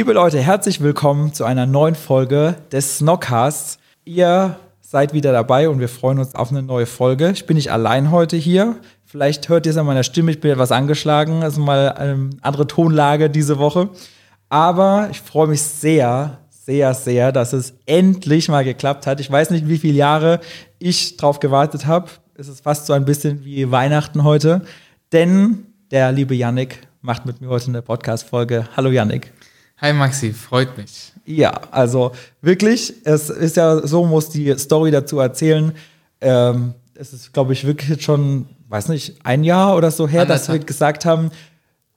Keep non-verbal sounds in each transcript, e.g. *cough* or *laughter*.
Liebe Leute, herzlich willkommen zu einer neuen Folge des Snockcasts. Ihr seid wieder dabei und wir freuen uns auf eine neue Folge. Ich bin nicht allein heute hier. Vielleicht hört ihr es an meiner Stimme, ich bin etwas angeschlagen. Das ist mal eine andere Tonlage diese Woche. Aber ich freue mich sehr, sehr, sehr, dass es endlich mal geklappt hat. Ich weiß nicht, wie viele Jahre ich drauf gewartet habe. Es ist fast so ein bisschen wie Weihnachten heute. Denn der liebe Yannick macht mit mir heute eine Podcast-Folge. Hallo Yannick. Hi Maxi, freut mich. Ja, also wirklich, es ist ja so, muss die Story dazu erzählen. Ähm, es ist, glaube ich, wirklich schon, weiß nicht, ein Jahr oder so her, dass wir gesagt haben,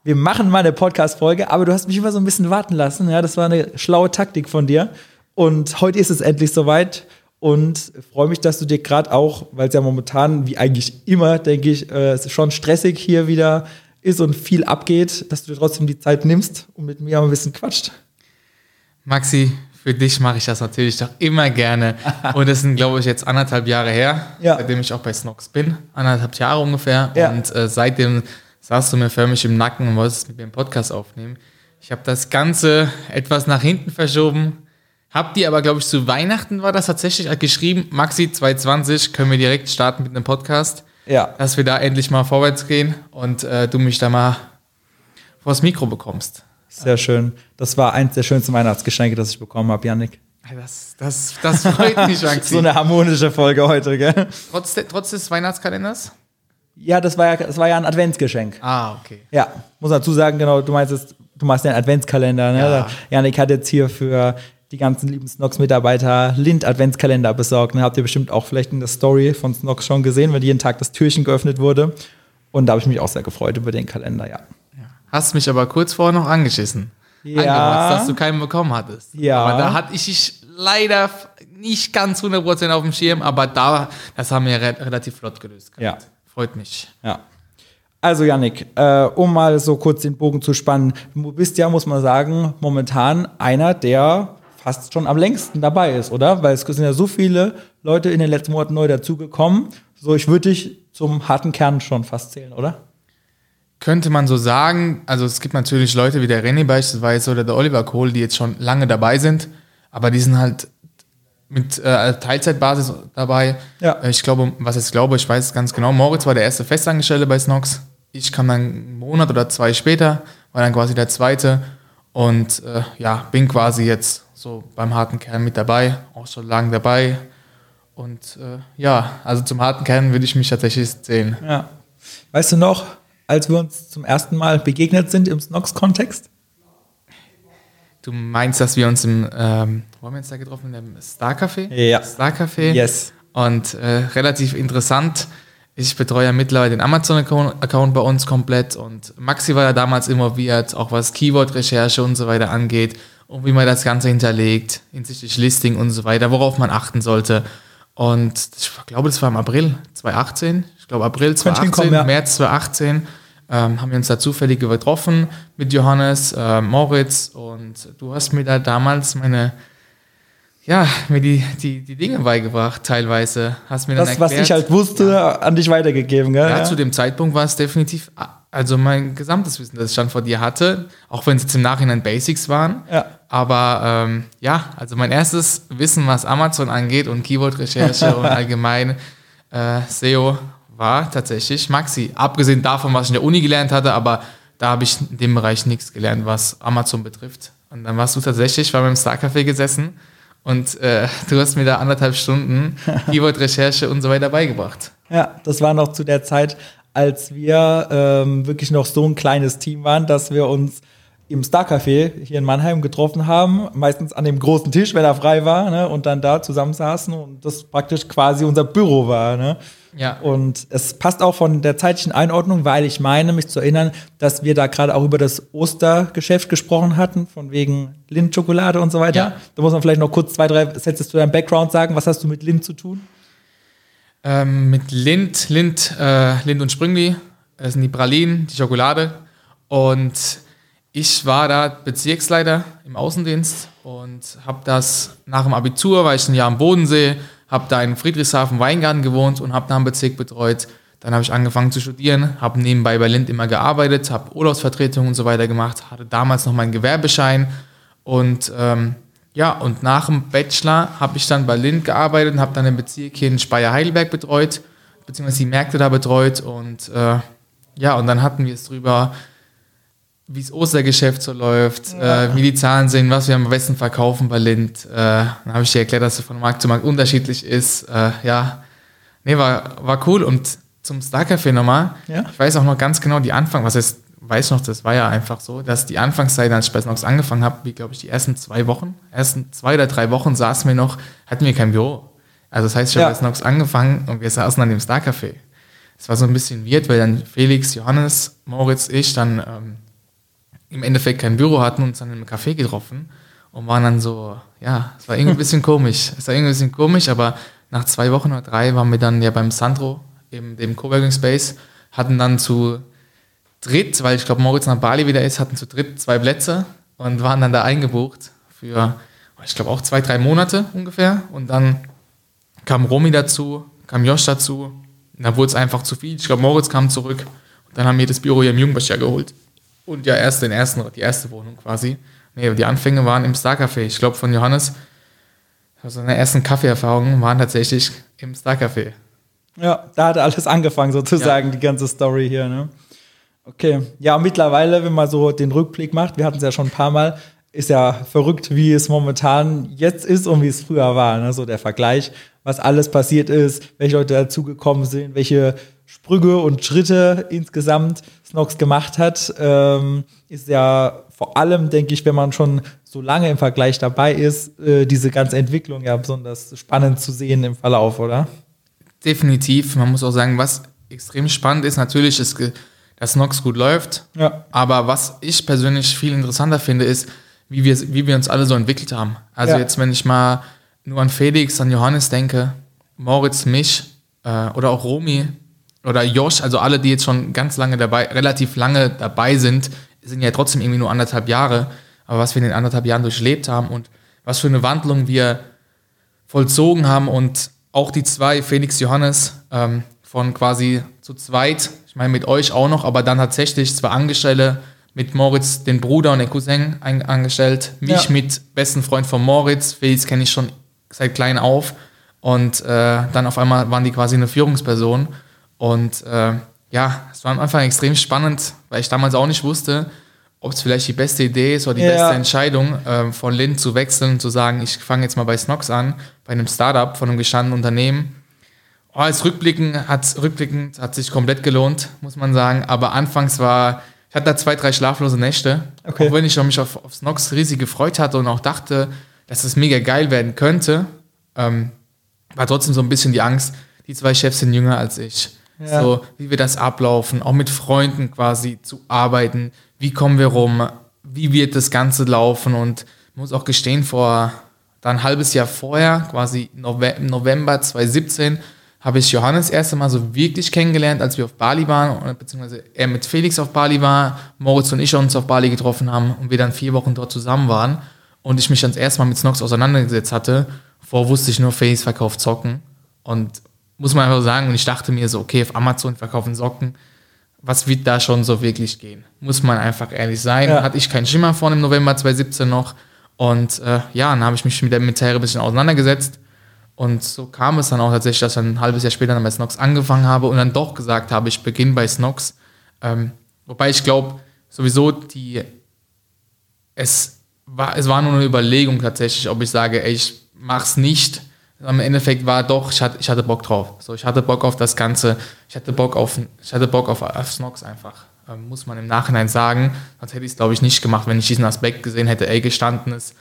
wir machen mal eine Podcast-Folge, aber du hast mich immer so ein bisschen warten lassen. Ja, das war eine schlaue Taktik von dir. Und heute ist es endlich soweit. Und freue mich, dass du dir gerade auch, weil es ja momentan, wie eigentlich immer, denke ich, äh, es ist schon stressig hier wieder ist und viel abgeht, dass du dir trotzdem die Zeit nimmst und mit mir ein bisschen quatscht. Maxi, für dich mache ich das natürlich doch immer gerne. *laughs* Und das sind, glaube ich, jetzt anderthalb Jahre her, ja. seitdem ich auch bei Snox bin. Anderthalb Jahre ungefähr. Ja. Und äh, seitdem saßt du mir förmlich im Nacken und wolltest mit mir einen Podcast aufnehmen. Ich habe das Ganze etwas nach hinten verschoben. Hab dir aber, glaube ich, zu Weihnachten war das tatsächlich geschrieben. Maxi 2020 können wir direkt starten mit einem Podcast. Ja. Dass wir da endlich mal vorwärts gehen und äh, du mich da mal vors Mikro bekommst. Sehr schön. Das war eins der schönsten Weihnachtsgeschenke, das ich bekommen habe, Yannick. Das, das, das freut mich, *laughs* Maxi. so eine harmonische Folge heute, gell? Trotz, de, trotz des Weihnachtskalenders? Ja, das war ja, das war ja ein Adventsgeschenk. Ah, okay. Ja, muss dazu sagen, genau, du meinst es, du machst ja einen Adventskalender, ne? Ja. Janik hat jetzt hier für die ganzen lieben Snox-Mitarbeiter Lind-Adventskalender besorgt. Ne? Habt ihr bestimmt auch vielleicht in der Story von Snox schon gesehen, wenn jeden Tag das Türchen geöffnet wurde. Und da habe ich mich auch sehr gefreut über den Kalender, ja. Hast mich aber kurz vorher noch angeschissen. Ja. dass du keinen bekommen hattest. Ja. Aber da hatte ich dich leider nicht ganz 100% auf dem Schirm, aber da, das haben wir re relativ flott gelöst. Ja. Freut mich. Ja. Also Yannick, äh, um mal so kurz den Bogen zu spannen, du bist ja, muss man sagen, momentan einer der fast schon am längsten dabei ist, oder? Weil es sind ja so viele Leute in den letzten Monaten neu dazugekommen. So, ich würde dich zum harten Kern schon fast zählen, oder? Könnte man so sagen. Also es gibt natürlich Leute wie der René beispielsweise oder der Oliver Kohl, die jetzt schon lange dabei sind, aber die sind halt mit äh, Teilzeitbasis dabei. Ja. Äh, ich glaube, was ich glaube, ich weiß es ganz genau. Moritz war der erste Festangestellte bei Snox. Ich kam dann einen Monat oder zwei später, war dann quasi der zweite und äh, ja, bin quasi jetzt so beim harten Kern mit dabei, auch schon lange dabei. Und äh, ja, also zum harten Kern würde ich mich tatsächlich zählen. Ja. Weißt du noch, als wir uns zum ersten Mal begegnet sind im Snox-Kontext? Du meinst, dass wir uns im, ähm, wo haben wir uns da getroffen? Im Star Café? Ja. Star Café. Yes. Und äh, relativ interessant. Ich betreue ja mittlerweile den Amazon-Account bei uns komplett und Maxi war ja damals involviert, auch was Keyword-Recherche und so weiter angeht und wie man das Ganze hinterlegt, hinsichtlich Listing und so weiter, worauf man achten sollte. Und ich glaube, das war im April 2018. Ich glaube, April 2018, ja. März 2018 ähm, haben wir uns da zufällig getroffen mit Johannes, äh, Moritz und du hast mir da damals meine ja, mir die, die, die Dinge beigebracht, teilweise. Hast mir das, dann erklärt, was ich halt wusste, ja. an dich weitergegeben, gell? Ja, ja, zu dem Zeitpunkt war es definitiv also mein gesamtes Wissen, das ich dann vor dir hatte, auch wenn es jetzt im Nachhinein Basics waren. Ja. Aber ähm, ja, also mein erstes Wissen, was Amazon angeht und Keyword-Recherche und *laughs* allgemein äh, SEO, war tatsächlich Maxi. Abgesehen davon, was ich in der Uni gelernt hatte, aber da habe ich in dem Bereich nichts gelernt, was Amazon betrifft. Und dann warst du tatsächlich, war beim Star Café gesessen und äh, *laughs* du hast mir da anderthalb Stunden *laughs* Keyword-Recherche und so weiter beigebracht. Ja, das war noch zu der Zeit, als wir ähm, wirklich noch so ein kleines Team waren, dass wir uns im Star Café hier in Mannheim getroffen haben, meistens an dem großen Tisch, wenn er frei war, ne, und dann da zusammensaßen und das praktisch quasi unser Büro war. Ne. Ja. Und es passt auch von der zeitlichen Einordnung, weil ich meine, mich zu erinnern, dass wir da gerade auch über das Ostergeschäft gesprochen hatten, von wegen Lindt-Schokolade und so weiter. Ja. Da muss man vielleicht noch kurz zwei, drei Sätze zu deinem Background sagen. Was hast du mit Lindt zu tun? Ähm, mit Lind, Lind, äh, Lind und Sprüngli, das sind die Pralinen, die Schokolade. Und ich war da Bezirksleiter im Außendienst und habe das nach dem Abitur, war ich ein Jahr am Bodensee, habe da in Friedrichshafen Weingarten gewohnt und habe da einen Bezirk betreut. Dann habe ich angefangen zu studieren, habe nebenbei bei Lind immer gearbeitet, habe Urlaubsvertretungen und so weiter gemacht, hatte damals noch meinen Gewerbeschein und ähm, ja, und nach dem Bachelor habe ich dann bei Lind gearbeitet und habe dann den Bezirk hier in Speyer-Heidelberg betreut, beziehungsweise die Märkte da betreut und äh, ja, und dann hatten wir es drüber, wie das Ostergeschäft so läuft, äh, wie die Zahlen sind, was wir am besten verkaufen bei Lind. Äh, dann habe ich dir erklärt, dass es von Markt zu Markt unterschiedlich ist. Äh, ja, nee, war, war cool. Und zum Star Café nochmal, Ja. ich weiß auch noch ganz genau die Anfang, was ist, weiß noch, das war ja einfach so, dass die Anfangszeit, als ich bei Snox angefangen habe, wie glaube ich die ersten zwei Wochen, ersten zwei oder drei Wochen saßen wir noch, hatten wir kein Büro. Also das heißt, ich Ja. habe bei Snox angefangen und wir saßen an dem Star Café. Es war so ein bisschen weird, weil dann Felix, Johannes, Moritz, ich dann ähm, im Endeffekt kein Büro hatten und uns dann im Café getroffen und waren dann so, ja, es war irgendwie ein bisschen komisch. *laughs* Es war irgendwie ein bisschen komisch, aber nach zwei Wochen oder drei waren wir dann ja beim Sandro, eben dem Coworking Space, hatten dann zu dritt, weil ich glaube Moritz nach Bali wieder ist, hatten zu dritt zwei Plätze und waren dann da eingebucht für, ich glaube auch zwei, drei Monate ungefähr und dann kam Romy dazu, kam Josh dazu und dann wurde es einfach zu viel. Ich glaube Moritz kam zurück und dann haben wir das Büro hier im Jungbecher geholt. Und ja, erst den ersten, die erste Wohnung quasi. Nee, die Anfänge waren im Star Café. Ich glaube, von Johannes, also seine ersten Kaffeeerfahrungen waren tatsächlich im Star Café. Ja, da hat alles angefangen, sozusagen, die ganze Story hier. Ne? Okay, ja, mittlerweile, wenn man so den Rückblick macht, wir hatten es ja schon ein paar Mal, ist ja verrückt, wie es momentan jetzt ist und wie es früher war. Ne? So der Vergleich, was alles passiert ist, welche Leute dazugekommen sind, welche Sprünge und Schritte insgesamt Snox gemacht hat, ähm, ist ja vor allem, denke ich, wenn man schon so lange im Vergleich dabei ist, äh, diese ganze Entwicklung ja besonders spannend zu sehen im Verlauf, oder? Definitiv. Man muss auch sagen, was extrem spannend ist, natürlich ist, ge- dass Nox gut läuft. Ja. Aber was ich persönlich viel interessanter finde, ist, wie wir, wie wir uns alle so entwickelt haben. Also Ja. jetzt, wenn ich mal nur an Felix, an Johannes denke, Moritz, mich äh, oder auch Romy oder Josh, also alle, die jetzt schon ganz lange dabei, relativ lange dabei sind, sind ja trotzdem irgendwie nur anderthalb Jahre. Aber was wir in den anderthalb Jahren durchlebt haben und was für eine Wandlung wir vollzogen haben und auch die zwei, Felix Johannes, ähm, von quasi zu zweit, ich meine mit euch auch noch, aber dann tatsächlich zwei Angestellte, mit Moritz den Bruder und den Cousin angestellt, mich Ja. mit besten Freund von Moritz, Felix kenne ich schon seit klein auf und äh, dann auf einmal waren die quasi eine Führungsperson und äh, ja, es war am Anfang extrem spannend, weil ich damals auch nicht wusste, ob es vielleicht die beste Idee ist oder die Ja. beste Entscheidung, ähm, von Lind zu wechseln und zu sagen, ich fange jetzt mal bei Snox an, bei einem Startup von einem gestandenen Unternehmen. Oh, als rückblickend hat rückblickend hat sich komplett gelohnt, muss man sagen. Aber anfangs war, ich hatte da zwei, drei schlaflose Nächte. Okay. Auch wenn ich mich auf, auf Snox riesig gefreut hatte und auch dachte, dass es mega geil werden könnte, ähm, war trotzdem so ein bisschen die Angst, die zwei Chefs sind jünger als ich. Ja. So, wie wir das ablaufen, auch mit Freunden quasi zu arbeiten. Wie kommen wir rum? Wie wird das Ganze laufen? Und ich muss auch gestehen, vor dann ein halbes Jahr vorher, quasi November 2017, habe ich Johannes das erste Mal so wirklich kennengelernt, als wir auf Bali waren, beziehungsweise er mit Felix auf Bali war, Moritz und ich uns auf Bali getroffen haben und wir dann vier Wochen dort zusammen waren und ich mich dann das erste Mal mit Snox auseinandergesetzt hatte. Vorher wusste ich nur, Felix verkauft Socken und muss man einfach sagen, und ich dachte mir so, okay, auf Amazon verkaufen Socken, was wird da schon so wirklich gehen? Muss man einfach ehrlich sein. Ja. Hatte ich keinen Schimmer von im November 2017 noch. Und äh, ja, dann habe ich mich mit der Materie ein bisschen auseinandergesetzt. Und so kam es dann auch tatsächlich, dass ich dann ein halbes Jahr später dann bei Snox angefangen habe und dann doch gesagt habe, ich beginne bei Snox. Ähm, wobei ich glaube, sowieso die, es war, es war nur eine Überlegung tatsächlich, ob ich sage, ey, ich mach's nicht. Am Endeffekt war doch, ich hatte, ich hatte Bock drauf. So, ich hatte Bock auf das Ganze. Ich hatte Bock auf, ich hatte Bock auf, auf Snox einfach. ähm, muss man im Nachhinein sagen. Sonst hätte ich es, glaube ich, nicht gemacht, wenn ich diesen Aspekt gesehen hätte, ey, gestandenes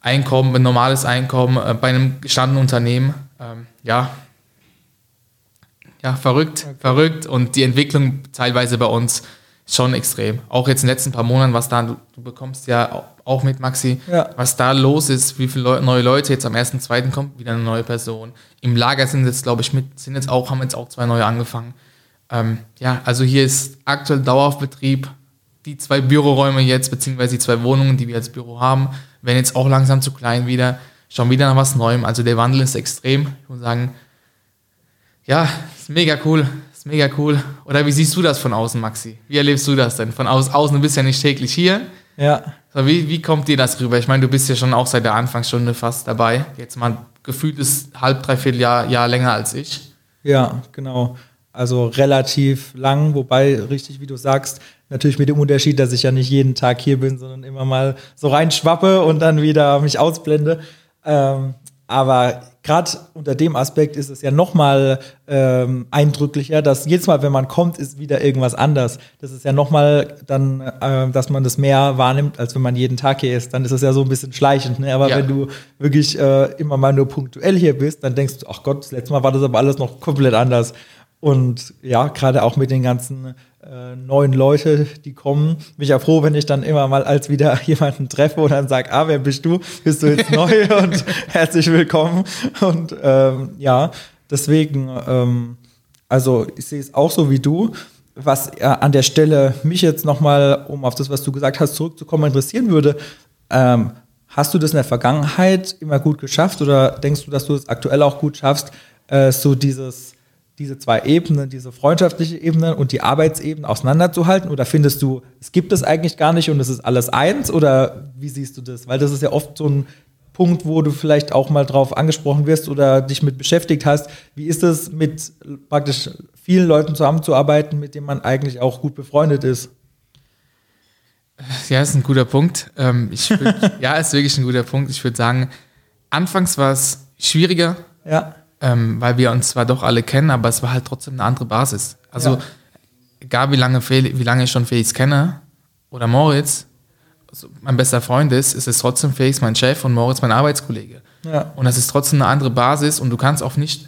Einkommen, ein normales Einkommen äh, bei einem gestandenen Unternehmen. Ähm, ja, ja, verrückt, okay. verrückt. Und die Entwicklung teilweise bei uns schon extrem. Auch jetzt in den letzten paar Monaten, was da, du, du bekommst ja auch mit Maxi, ja. was da los ist, wie viele neue Leute jetzt am 1.2. kommt, wieder eine neue Person. Im Lager sind jetzt, glaube ich, mit, sind jetzt auch, haben jetzt auch zwei neue angefangen. Ähm, ja, also hier ist aktuell Daueraufbetrieb. Die zwei Büroräume jetzt, beziehungsweise die zwei Wohnungen, die wir als Büro haben, werden jetzt auch langsam zu klein wieder. Schon wieder nach was Neuem. Also der Wandel ist extrem. Ich muss sagen, ja, ist mega cool. Ist mega cool. Oder wie siehst du das von außen, Maxi? Wie erlebst du das denn? Von aus, außen, du bist ja nicht täglich hier. Ja. So, wie, wie kommt dir das rüber? Ich meine, du bist ja schon auch seit der Anfangsstunde fast dabei. Jetzt mal gefühlt ist halb, dreiviertel Jahr, Jahr länger als ich. Ja, genau. Also relativ lang, wobei richtig, wie du sagst, natürlich mit dem Unterschied, dass ich ja nicht jeden Tag hier bin, sondern immer mal so reinschwappe und dann wieder mich ausblende. Ähm, aber gerade unter dem Aspekt ist es ja nochmal ähm, eindrücklicher, dass jedes Mal, wenn man kommt, ist wieder irgendwas anders. Das ist ja nochmal dann, äh, dass man das mehr wahrnimmt, als wenn man jeden Tag hier ist. Dann ist es ja so ein bisschen schleichend. Ne? Aber ja. wenn du wirklich äh, immer mal nur punktuell hier bist, dann denkst du, ach Gott, das letzte Mal war das aber alles noch komplett anders. Und ja, gerade auch mit den ganzen äh, neuen Leute, die kommen, bin ich ja froh, wenn ich dann immer mal als wieder *laughs* jemanden treffe und dann sage, ah, wer bist du? Bist du jetzt *laughs* neu und herzlich willkommen. Und ähm, ja, deswegen, ähm, also ich sehe es auch so wie du. Was äh, an der Stelle mich jetzt nochmal, um auf das, was du gesagt hast, zurückzukommen, interessieren würde, ähm, hast du das in der Vergangenheit immer gut geschafft oder denkst du, dass du es aktuell auch gut schaffst, äh, so dieses diese zwei Ebenen, diese freundschaftliche Ebene und die Arbeitsebene auseinanderzuhalten? Oder findest du, es gibt es eigentlich gar nicht und es ist alles eins? Oder wie siehst du das? Weil das ist ja oft so ein Punkt, wo du vielleicht auch mal drauf angesprochen wirst oder dich mit beschäftigt hast. Wie ist es, mit praktisch vielen Leuten zusammenzuarbeiten, mit denen man eigentlich auch gut befreundet ist? Ja, ist ein guter Punkt. Ähm, würd, *laughs* ja, ist wirklich ein guter Punkt. Ich würde sagen, anfangs war es schwieriger. Ja ähm, weil wir uns zwar doch alle kennen, aber es war halt trotzdem eine andere Basis. Also ja. egal wie lange, wie lange ich schon Felix kenne oder Moritz, also mein bester Freund ist, ist es trotzdem Felix mein Chef und Moritz mein Arbeitskollege. Ja. Und das ist trotzdem eine andere Basis und du kannst auch nicht,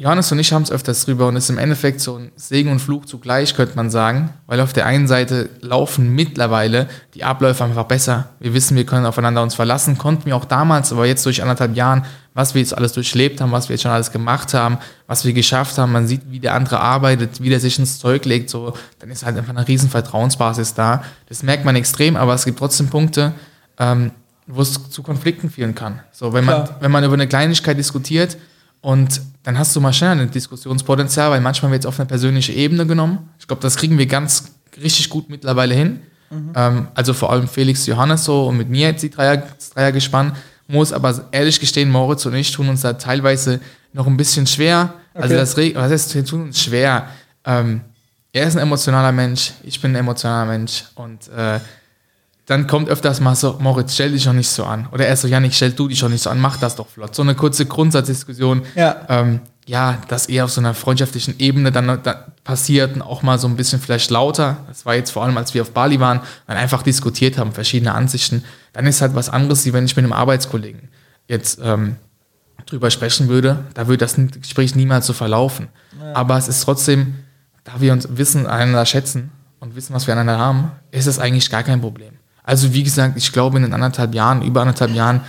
Johannes und ich haben es öfters drüber und es ist im Endeffekt so ein Segen und Fluch zugleich, könnte man sagen, weil auf der einen Seite laufen mittlerweile die Abläufe einfach besser. Wir wissen, wir können aufeinander uns verlassen, konnten wir auch damals, aber jetzt durch anderthalb Jahren, was wir jetzt alles durchlebt haben, was wir jetzt schon alles gemacht haben, was wir geschafft haben, man sieht, wie der andere arbeitet, wie der sich ins Zeug legt, so, dann ist halt einfach eine riesen Vertrauensbasis da. Das merkt man extrem, aber es gibt trotzdem Punkte, ähm, wo es zu Konflikten führen kann. So, wenn man, wenn man über eine Kleinigkeit diskutiert, und dann hast du mal schnell ein Diskussionspotenzial, weil manchmal wird es auf eine persönliche Ebene genommen. Ich glaube, das kriegen wir ganz richtig gut mittlerweile hin. Mhm. Ähm, also vor allem Felix Johannes so und mit mir jetzt die Dreier, das Dreiergespann. Muss aber ehrlich gestehen, Moritz und ich tun uns da teilweise noch ein bisschen schwer. Also okay. Also das, was heißt, wir tun uns schwer. Ähm, er ist ein emotionaler Mensch, ich bin ein emotionaler Mensch und äh, dann kommt öfters mal so, Moritz, stell dich doch nicht so an. Oder er so, Janik, stell du dich doch nicht so an, mach das doch flott. So eine kurze Grundsatzdiskussion. Ja. Ähm, ja, das eher auf so einer freundschaftlichen Ebene dann, dann passiert und auch mal so ein bisschen vielleicht lauter. Das war jetzt vor allem, als wir auf Bali waren, dann einfach diskutiert haben, verschiedene Ansichten. Dann ist halt was anderes, wie wenn ich mit einem Arbeitskollegen jetzt ähm, drüber sprechen würde. Da würde das Gespräch niemals so verlaufen. Ja. Aber es ist trotzdem, da wir uns wissen, einander schätzen und wissen, was wir einander haben, ist es eigentlich gar kein Problem. Also wie gesagt, ich glaube in den anderthalb Jahren, über anderthalb Jahren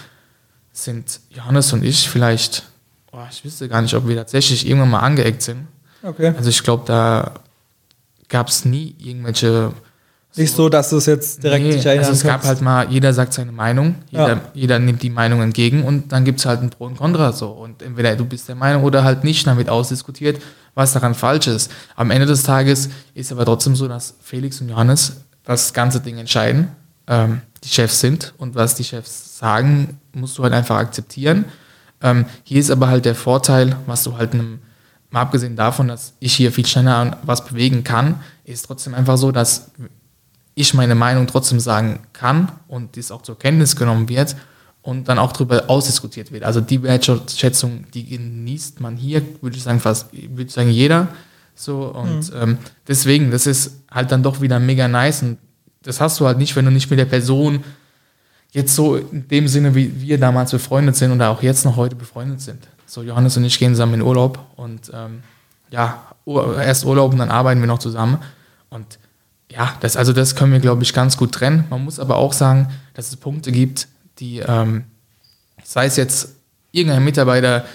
sind Johannes und ich vielleicht, oh, ich wüsste gar nicht, ob wir tatsächlich irgendwann mal angeeckt sind. Okay. Also ich glaube, da gab es nie irgendwelche so, nicht so, dass es jetzt direkt nee, sich erinnern Also es gab halt mal, jeder sagt seine Meinung, jeder, ja. jeder nimmt die Meinung entgegen und dann gibt es halt ein Pro und Contra so. Und entweder du bist der Meinung oder halt nicht, dann wird ausdiskutiert, was daran falsch ist. Am Ende des Tages ist aber trotzdem so, dass Felix und Johannes das ganze Ding entscheiden ähm, die Chefs sind und was die Chefs sagen, musst du halt einfach akzeptieren. Ähm, hier ist aber halt der Vorteil, was du halt einem, mal abgesehen davon, dass ich hier viel schneller was bewegen kann, ist trotzdem einfach so, dass ich meine Meinung trotzdem sagen kann und dies auch zur Kenntnis genommen wird und dann auch darüber ausdiskutiert wird. Also die Wertschätzung, die genießt man hier, würde ich sagen, fast, würde ich sagen, jeder. So, und ähm, deswegen, das ist halt dann doch wieder mega nice. Und das hast du halt nicht, wenn du nicht mit der Person jetzt so in dem Sinne, wie wir damals befreundet sind oder auch jetzt noch heute befreundet sind. So, Johannes und ich gehen zusammen in Urlaub und ähm, ja, erst Urlaub und dann arbeiten wir noch zusammen. Und ja, das, also das können wir, glaube ich, ganz gut trennen. Man muss aber auch sagen, dass es Punkte gibt, die, ähm, sei es jetzt irgendein Mitarbeiter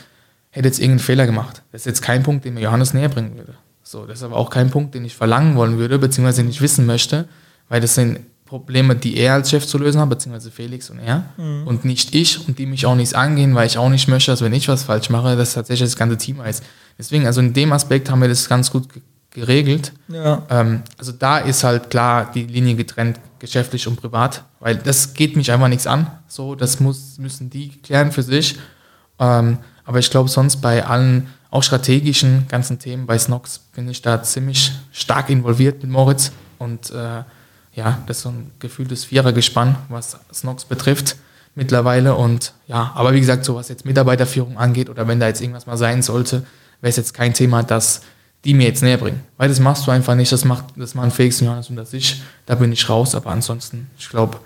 hätte jetzt irgendeinen Fehler gemacht. Das ist jetzt kein Punkt, den mir Johannes näher bringen würde. So, das ist aber auch kein Punkt, den ich verlangen wollen würde, beziehungsweise nicht wissen möchte, weil das sind Probleme, die er als Chef zu lösen hat, beziehungsweise Felix und er mhm. und nicht ich und die mich auch nichts angehen, weil ich auch nicht möchte, dass wenn ich was falsch mache, dass tatsächlich das ganze Team weiß. Deswegen, also in dem Aspekt haben wir das ganz gut geregelt. Ja. Ähm, also da ist halt klar die Linie getrennt, geschäftlich und privat, weil das geht mich einfach nichts an. So, das muss, müssen die klären für sich. Ähm, aber ich glaube, sonst bei allen auch strategischen ganzen Themen bei Snox bin ich da ziemlich stark involviert mit Moritz. Und äh, ja, das ist so ein gefühltes Vierergespann, was Snox betrifft mittlerweile. Und ja, aber wie gesagt, so was jetzt Mitarbeiterführung angeht oder wenn da jetzt irgendwas mal sein sollte, wäre es jetzt kein Thema, das die mir jetzt näher bringen. Weil das machst du einfach nicht, das macht das machen Felix und Johannes und das ich. Da bin ich raus, aber ansonsten, ich glaube,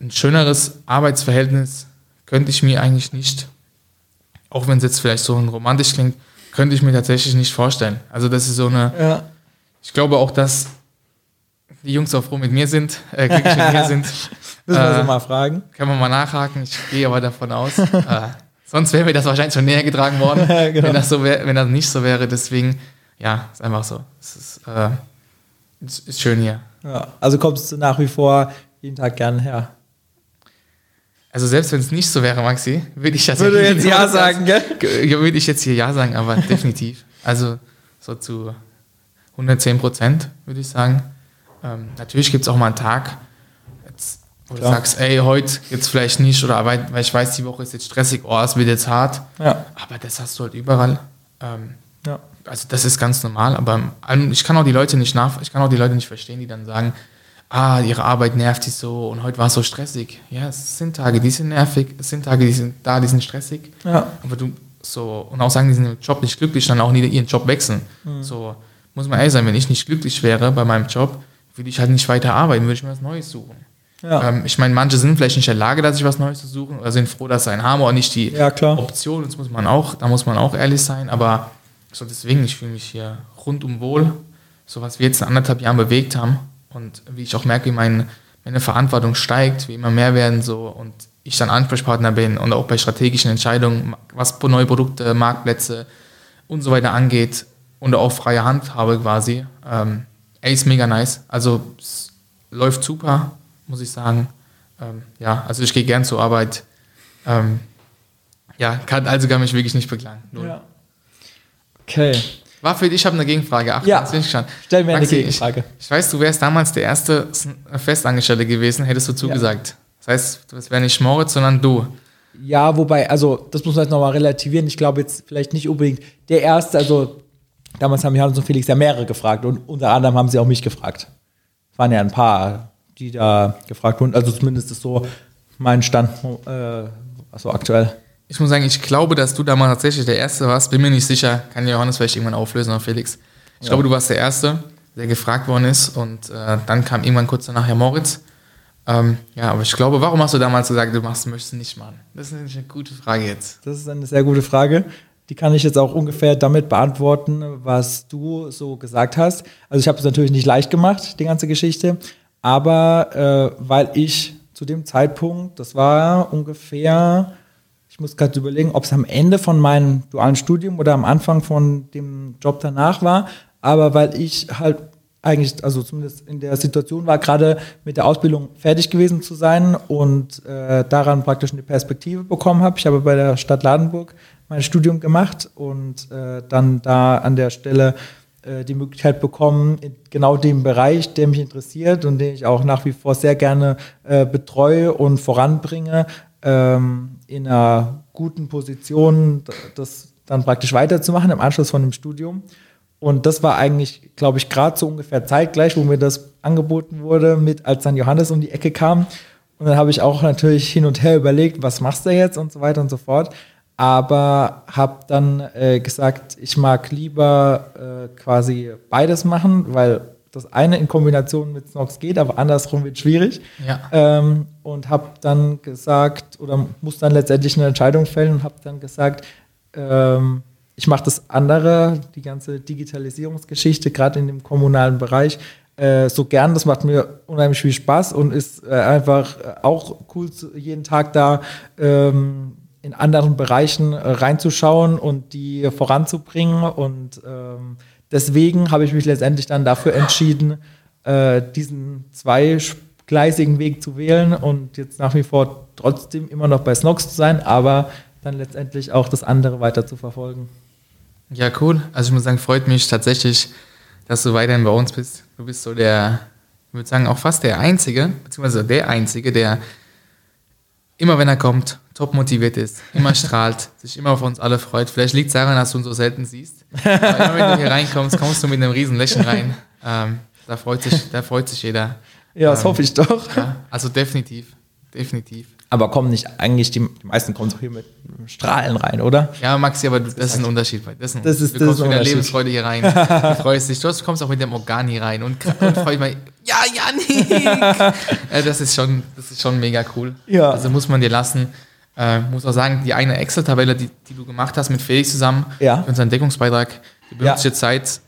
ein schöneres Arbeitsverhältnis könnte ich mir eigentlich nicht auch wenn es jetzt vielleicht so romantisch klingt, könnte ich mir tatsächlich nicht vorstellen. Also das ist so eine, ja. ich glaube auch, dass die Jungs auch froh mit mir sind, äh, glücklich mit mir *laughs* sind. Müssen wir äh, sie mal fragen. Kann man mal nachhaken, ich gehe aber davon aus. äh, *laughs* sonst wäre mir das wahrscheinlich schon näher getragen worden, *laughs* genau. wenn, das so wär, wenn das nicht so wäre. Deswegen, ja, ist einfach so. Es ist, äh, ist, ist schön hier. Ja, also kommst du nach wie vor jeden Tag gerne her. Also selbst wenn es nicht so wäre, Maxi, würde ich das würde ja jetzt Ja sagen, gell? Würde ich jetzt hier Ja sagen, aber definitiv. Also so zu 110 Prozent, würde ich sagen. Ähm, natürlich gibt es auch mal einen Tag, jetzt, wo Klar. du sagst, ey, heute jetzt vielleicht nicht, oder weil, weil, ich weiß, die Woche ist jetzt stressig, oh, es wird jetzt hart. Ja. Aber das hast du halt überall. Ähm, ja. Also das ist ganz normal, aber ich kann auch die Leute nicht nach, ich kann auch die Leute nicht verstehen, die dann sagen, ah, ihre Arbeit nervt die so und heute war es so stressig. Ja, es sind Tage, die sind nervig, es sind Tage, die sind da, die sind stressig. Ja. Aber du so, und auch sagen, die sind im Job nicht glücklich, dann auch nie ihren Job wechseln. Mhm. So, muss man ehrlich sein, wenn ich nicht glücklich wäre bei meinem Job, würde ich halt nicht weiter arbeiten, würde ich mir was Neues suchen. Ja. Ähm, ich meine, manche sind vielleicht nicht in der Lage, dass ich was Neues zu suchen oder sind froh, dass sie einen haben oder nicht die ja, Option. Das muss man auch, da muss man auch ehrlich sein. Aber so deswegen, ich fühle mich hier rundum wohl. So was wir jetzt in anderthalb Jahren bewegt haben, und wie ich auch merke, wie mein, meine Verantwortung steigt, wie immer mehr werden so und ich dann Ansprechpartner bin und auch bei strategischen Entscheidungen, was neue Produkte, Marktplätze und so weiter angeht und auch freie Hand habe quasi. Ähm, ey, ist mega nice. Also es läuft super, muss ich sagen. Ähm, ja, also ich gehe gern zur Arbeit. Ähm, ja, kann also gar mich wirklich nicht beklagen. Ja. Okay. War für dich, ich habe eine Gegenfrage. Ach, ja, stell mir Maxi, eine Gegenfrage. Ich, ich, weiß, du wärst damals der erste Festangestellte gewesen, hättest du zugesagt. Ja. Das heißt, das wäre nicht Moritz, sondern du. Ja, wobei, also das muss man jetzt nochmal relativieren. Ich glaube jetzt vielleicht nicht unbedingt der erste, also damals haben Johannes und Felix ja mehrere gefragt und unter anderem haben sie auch mich gefragt. Es waren ja ein paar, die da gefragt wurden. Also zumindest ist so mein Stand, äh, also aktuell. Ich muss sagen, ich glaube, dass du damals tatsächlich der Erste warst. Bin mir nicht sicher. Kann Johannes vielleicht irgendwann auflösen oder Felix. Ich ja. glaube, du warst der Erste, der gefragt worden ist. Und äh, dann kam irgendwann kurz danach Herr Moritz. Ähm, ja, aber ich glaube, warum hast du damals gesagt, du machst, möchtest nicht machen? Das ist eine gute Frage jetzt. Das ist eine sehr gute Frage. Die kann ich jetzt auch ungefähr damit beantworten, was du so gesagt hast. Also ich habe es natürlich nicht leicht gemacht, die ganze Geschichte. Aber äh, weil ich zu dem Zeitpunkt, das war ungefähr ich muss gerade überlegen, ob es am Ende von meinem dualen Studium oder am Anfang von dem Job danach war. Aber weil ich halt eigentlich, also zumindest in der Situation war, gerade mit der Ausbildung fertig gewesen zu sein und äh, daran praktisch eine Perspektive bekommen habe. Ich habe bei der Stadt Ladenburg mein Studium gemacht und äh, dann da an der Stelle äh, die Möglichkeit bekommen, in genau dem Bereich, der mich interessiert und den ich auch nach wie vor sehr gerne äh, betreue und voranbringe, ähm, in einer guten Position, das dann praktisch weiterzumachen im Anschluss von dem Studium. Und das war eigentlich, glaube ich, gerade so ungefähr zeitgleich, wo mir das angeboten wurde, mit als dann Johannes um die Ecke kam. Und dann habe ich auch natürlich hin und her überlegt, was machst du jetzt und so weiter und so fort. Aber habe dann äh, gesagt, ich mag lieber äh, quasi beides machen, weil das eine in Kombination mit Snox geht, aber andersrum wird schwierig. Ja. Ähm, und habe dann gesagt, oder muss dann letztendlich eine Entscheidung fällen und habe dann gesagt, ähm, ich mache das andere, die ganze Digitalisierungsgeschichte, gerade in dem kommunalen Bereich, äh, so gern. Das macht mir unheimlich viel Spaß und ist äh, einfach auch cool, zu, jeden Tag da ähm, in anderen Bereichen äh, reinzuschauen und die voranzubringen. Und ähm, deswegen habe ich mich letztendlich dann dafür entschieden, äh, diesen zweigleisigen Weg zu wählen und jetzt nach wie vor trotzdem immer noch bei Snox zu sein, aber dann letztendlich auch das andere weiter zu verfolgen. Ja, cool. Also ich muss sagen, freut mich tatsächlich, dass du weiterhin bei uns bist. Du bist so der, ich würde sagen, auch fast der Einzige, beziehungsweise der Einzige, der immer, wenn er kommt, top motiviert ist, immer strahlt, *laughs* sich immer auf uns alle freut. Vielleicht liegt es daran, dass du uns so selten siehst. Aber immer wenn du hier reinkommst, kommst du mit einem riesen Lächeln rein. Ähm, da, freut sich, da freut sich jeder. Ja, das ähm, hoffe ich doch. Ja, also definitiv, definitiv. Aber kommen nicht eigentlich, die, die meisten kommen so hier mit Strahlen rein, oder? Ja, Maxi, aber das, das ist ein Unterschied. Das, das ist, du kommst ist mit der Lebensfreude hier rein. Du freust dich. Du kommst auch mit dem Organi rein und, und. Ja, Janik! *laughs* ja, das, ist schon, das ist schon mega cool. Ja. Also muss man dir lassen. Äh, muss auch sagen, die eine Excel-Tabelle, die, die du gemacht hast mit Felix zusammen, ja. für unseren Deckungsbeitrag, die benutze ich jetzt seit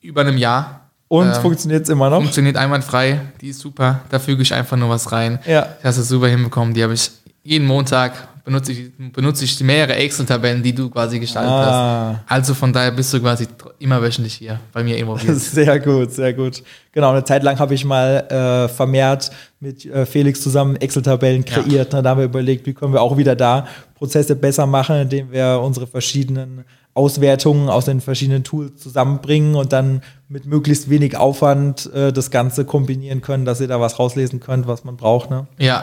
über einem Jahr. Und ähm, funktioniert es immer noch? Funktioniert einwandfrei, die ist super. Da füge ich einfach nur was rein. Ja. Ich hast es super hinbekommen. Die habe ich jeden Montag benutze ich, benutze ich mehrere Excel-Tabellen, die du quasi gestaltet ah. hast. Also von daher bist du quasi immer wöchentlich hier bei mir involviert. *laughs* Sehr gut, sehr gut. Genau, eine Zeit lang habe ich mal äh, vermehrt mit äh, Felix zusammen Excel-Tabellen kreiert. Ja. Da haben wir überlegt, wie können wir auch wieder da Prozesse besser machen, indem wir unsere verschiedenen Auswertungen aus den verschiedenen Tools zusammenbringen und dann mit möglichst wenig Aufwand äh, das Ganze kombinieren können, dass ihr da was rauslesen könnt, was man braucht. Ne? Ja,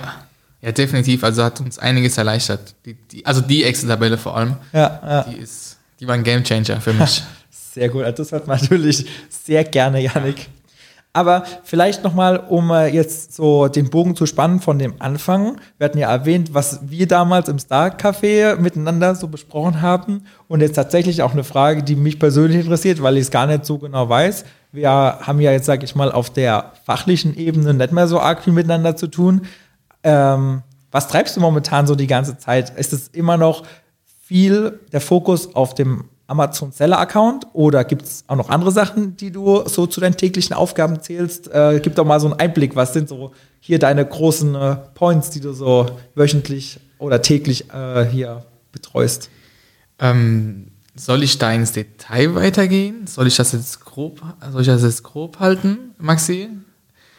ja, definitiv. Also hat uns einiges erleichtert. Die, die, also die Excel-Tabelle vor allem. Ja, ja. Die, ist, die war ein Gamechanger für mich. *laughs* sehr gut. Also das hat man natürlich sehr gerne, Janik. Aber vielleicht nochmal, um äh, jetzt so den Bogen zu spannen von dem Anfang. Wir hatten ja erwähnt, was wir damals im Star Café miteinander so besprochen haben. Und jetzt tatsächlich auch eine Frage, die mich persönlich interessiert, weil ich es gar nicht so genau weiß. Wir haben ja jetzt, sag ich mal, auf der fachlichen Ebene nicht mehr so arg viel miteinander zu tun. Ähm, was treibst du momentan so die ganze Zeit? Ist es immer noch viel der Fokus auf dem Amazon Seller Account oder gibt es auch noch andere Sachen, die du so zu deinen täglichen Aufgaben zählst? Äh, gib doch mal so einen Einblick, was sind so hier deine großen äh, Points, die du so wöchentlich oder täglich äh, hier betreust? Ähm, soll ich da ins Detail weitergehen? Soll ich das jetzt grob, soll ich das jetzt grob halten, Maxi?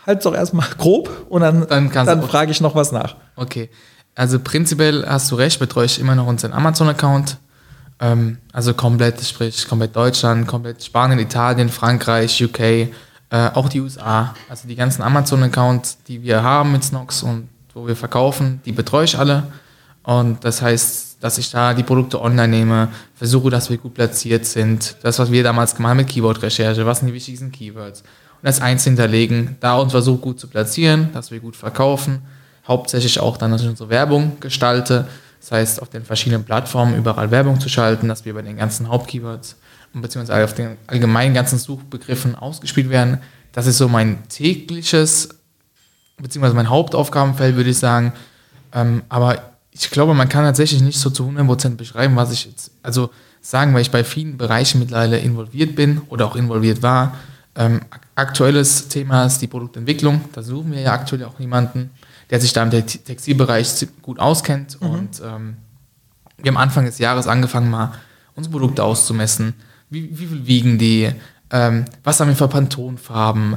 Halt doch erstmal grob und dann, dann, dann frage ich noch was nach. Okay. Also prinzipiell hast du recht, betreue ich immer noch unseren Amazon-Account. Ähm, also komplett, sprich komplett Deutschland, komplett Spanien, Italien, Frankreich, UK, äh, auch die USA. Also die ganzen Amazon-Accounts, die wir haben mit Snox und wo wir verkaufen, die betreue ich alle. Und das heißt, dass ich da die Produkte online nehme, versuche, dass wir gut platziert sind. Das, was wir damals gemacht haben mit Keyword-Recherche, was sind die wichtigsten Keywords das eins hinterlegen, da uns versucht gut zu platzieren, dass wir gut verkaufen, hauptsächlich auch dann, dass ich unsere Werbung gestalte, das heißt auf den verschiedenen Plattformen überall Werbung zu schalten, dass wir bei den ganzen Hauptkeywords und beziehungsweise auf den allgemeinen ganzen Suchbegriffen ausgespielt werden. Das ist so mein tägliches, beziehungsweise mein Hauptaufgabenfeld, würde ich sagen. Ähm, aber ich glaube, man kann tatsächlich nicht so zu 100% beschreiben, was ich jetzt, also sagen, weil ich bei vielen Bereichen mittlerweile involviert bin oder auch involviert war. Ähm, aktuelles Thema ist die Produktentwicklung. Da suchen wir ja aktuell auch jemanden, der sich da im Textilbereich gut auskennt. Mhm. Und ähm, wir haben Anfang des Jahres angefangen, mal unsere Produkte auszumessen. Wie, wie viel wiegen die? Ähm, was haben wir für Pantonfarben?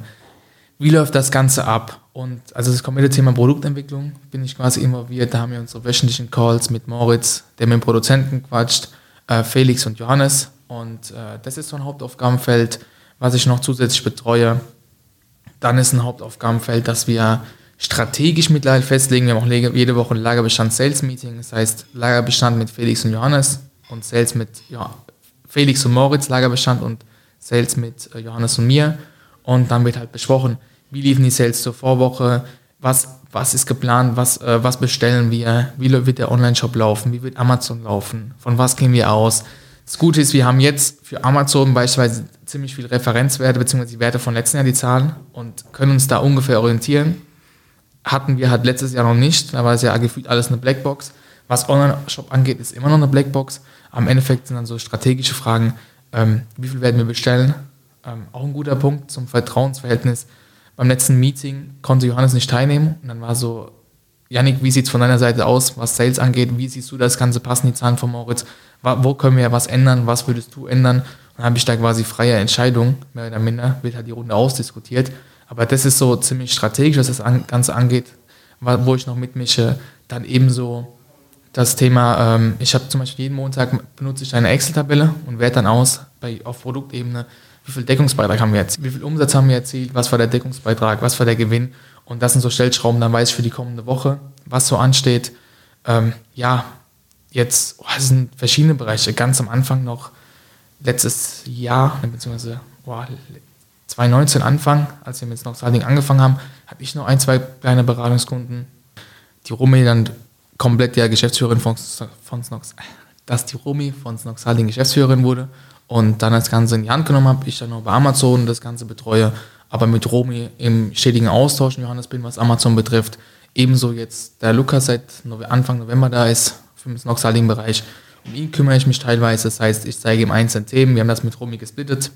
Wie läuft das Ganze ab? Und also das komplette Thema Produktentwicklung bin ich quasi involviert. Da haben wir unsere wöchentlichen Calls mit Moritz, der mit dem Produzenten quatscht, äh, Felix und Johannes. Und äh, das ist so ein Hauptaufgabenfeld was ich noch zusätzlich betreue. Dann ist ein Hauptaufgabenfeld, dass wir strategisch mittlerweile festlegen. Wir haben auch jede Woche ein Lagerbestand-Sales-Meeting. Das heißt, Lagerbestand mit Felix und Johannes und Sales mit ja, Felix und Moritz, Lagerbestand und Sales mit äh, Johannes und mir. Und dann wird halt besprochen, wie liefen die Sales zur Vorwoche, was, was ist geplant, was, äh, was bestellen wir, wie wird der Online-Shop laufen, wie wird Amazon laufen, von was gehen wir aus. Das Gute ist, wir haben jetzt für Amazon beispielsweise ziemlich viele Referenzwerte, beziehungsweise die Werte von letzten Jahr, die Zahlen, und können uns da ungefähr orientieren. Hatten wir halt letztes Jahr noch nicht, da war es ja gefühlt alles eine Blackbox. Was Online-Shop angeht, ist immer noch eine Blackbox. Am Endeffekt sind dann so strategische Fragen, ähm, wie viel werden wir bestellen? Ähm, auch ein guter Punkt zum Vertrauensverhältnis beim letzten Meeting konnte Johannes nicht teilnehmen und dann war so, Yannick, wie sieht es von deiner Seite aus, was Sales angeht? Wie siehst du das Ganze? Passen die Zahlen von Moritz? Wo können wir was ändern? Was würdest du ändern? Dann habe ich da quasi freie Entscheidung, mehr oder minder, wird halt die Runde ausdiskutiert. Aber das ist so ziemlich strategisch, was das Ganze angeht, wo ich noch mitmische. Dann ebenso das Thema, ähm, ich habe zum Beispiel jeden Montag benutze ich eine Excel-Tabelle und werte dann aus bei, auf Produktebene, wie viel Deckungsbeitrag haben wir erzielt, wie viel Umsatz haben wir erzielt, was war der Deckungsbeitrag, was war der Gewinn. Und das sind so Stellschrauben, dann weiß ich für die kommende Woche, was so ansteht. Ähm, ja, jetzt oh, das sind verschiedene Bereiche. Ganz am Anfang noch, letztes Jahr, beziehungsweise oh, 2019 Anfang, als wir mit Snox Holding angefangen haben, hatte ich noch ein, zwei kleine Beratungskunden. Die Rumi dann komplett der Geschäftsführerin von, von Snox, dass die Rumi von Snox Holding Geschäftsführerin wurde und dann das Ganze in die Hand genommen habe, ich dann noch bei Amazon das Ganze betreue, aber mit Romy im stetigen Austausch, Johannes bin, was Amazon betrifft. Ebenso jetzt der Lukas seit Anfang November da ist, für den Snoxaling-Bereich. Um ihn kümmere ich mich teilweise, das heißt, ich zeige ihm einzelne Themen, wir haben das mit Romy gesplittet.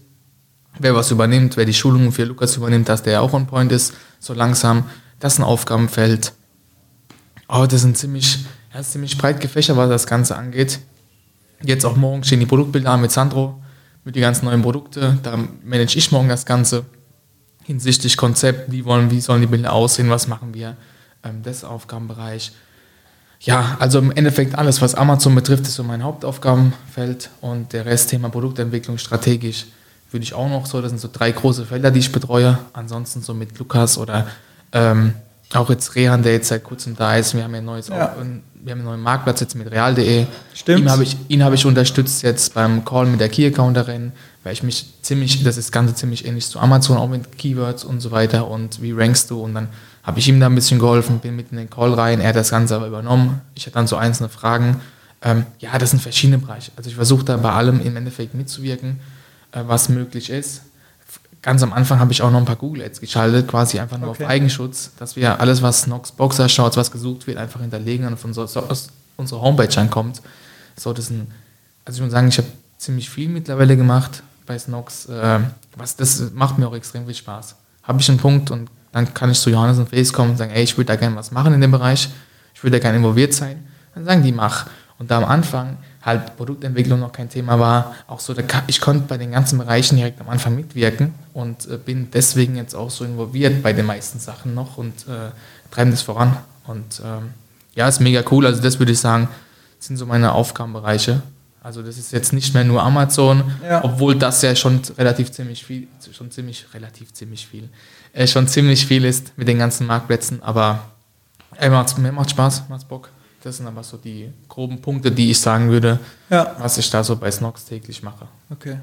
Wer was übernimmt, wer die Schulungen für Lukas übernimmt, dass der auch on point ist, so langsam. Das ist ein Aufgabenfeld. Aber das sind ziemlich, ja, ziemlich breit gefächert, was das Ganze angeht. Jetzt auch morgen stehen die Produktbilder an mit Sandro, mit den ganzen neuen Produkten. Da manage ich morgen das Ganze hinsichtlich Konzept, wie wollen, wie sollen die Bilder aussehen, was machen wir, ähm, das Aufgabenbereich. Ja, also im Endeffekt alles, was Amazon betrifft, ist so mein Hauptaufgabenfeld und der Rest Thema Produktentwicklung strategisch würde ich auch noch so, das sind so drei große Felder, die ich betreue. Ansonsten so mit Lukas oder ähm, auch jetzt Rehan, der jetzt seit kurzem da ist. Wir haben ja ein neues ja. Auch, wir haben einen neuen Marktplatz jetzt mit real.de. Stimmt. Ihn habe ich, ihn hab ich unterstützt jetzt beim Call mit der Key-Accounterin, weil ich mich ziemlich, das ist Ganze ziemlich ähnlich zu Amazon, auch mit Keywords und so weiter und wie rankst du und dann habe ich ihm da ein bisschen geholfen, bin mit in den Call rein, er hat das Ganze aber übernommen. Ich hatte dann so einzelne Fragen. Ähm, ja, das sind verschiedene Bereiche. Also ich versuche da bei allem im Endeffekt mitzuwirken, äh, was möglich ist ganz am Anfang habe ich auch noch ein paar Google Ads geschaltet, quasi einfach nur okay. auf Eigenschutz, dass wir alles, was Nox Boxer schaut, was gesucht wird, einfach hinterlegen und von so, so aus unserer Homepage ankommt. So, das ein, also ich muss sagen, ich habe ziemlich viel mittlerweile gemacht bei Snox. Äh, was, das macht mir auch extrem viel Spaß. Habe ich einen Punkt und dann kann ich zu Johannes und Face kommen und sagen, ey, ich würde da gerne was machen in dem Bereich, ich würde da gerne involviert sein. Dann sagen die, mach. Und da am Anfang halt Produktentwicklung noch kein Thema war, auch so, ich konnte bei den ganzen Bereichen direkt am Anfang mitwirken und äh, bin deswegen jetzt auch so involviert bei den meisten Sachen noch und äh, treiben das voran. Und ähm, ja, ist mega cool. Also das würde ich sagen, sind so meine Aufgabenbereiche. Also das ist jetzt nicht mehr nur Amazon, ja. obwohl das ja schon relativ ziemlich viel, schon ziemlich, relativ ziemlich viel, äh, schon ziemlich viel ist mit den ganzen Marktplätzen, aber ey, macht's, mir macht Spaß, macht Bock. Das sind aber so die groben Punkte, die ich sagen würde, ja. was ich da so bei Snox täglich mache. Okay.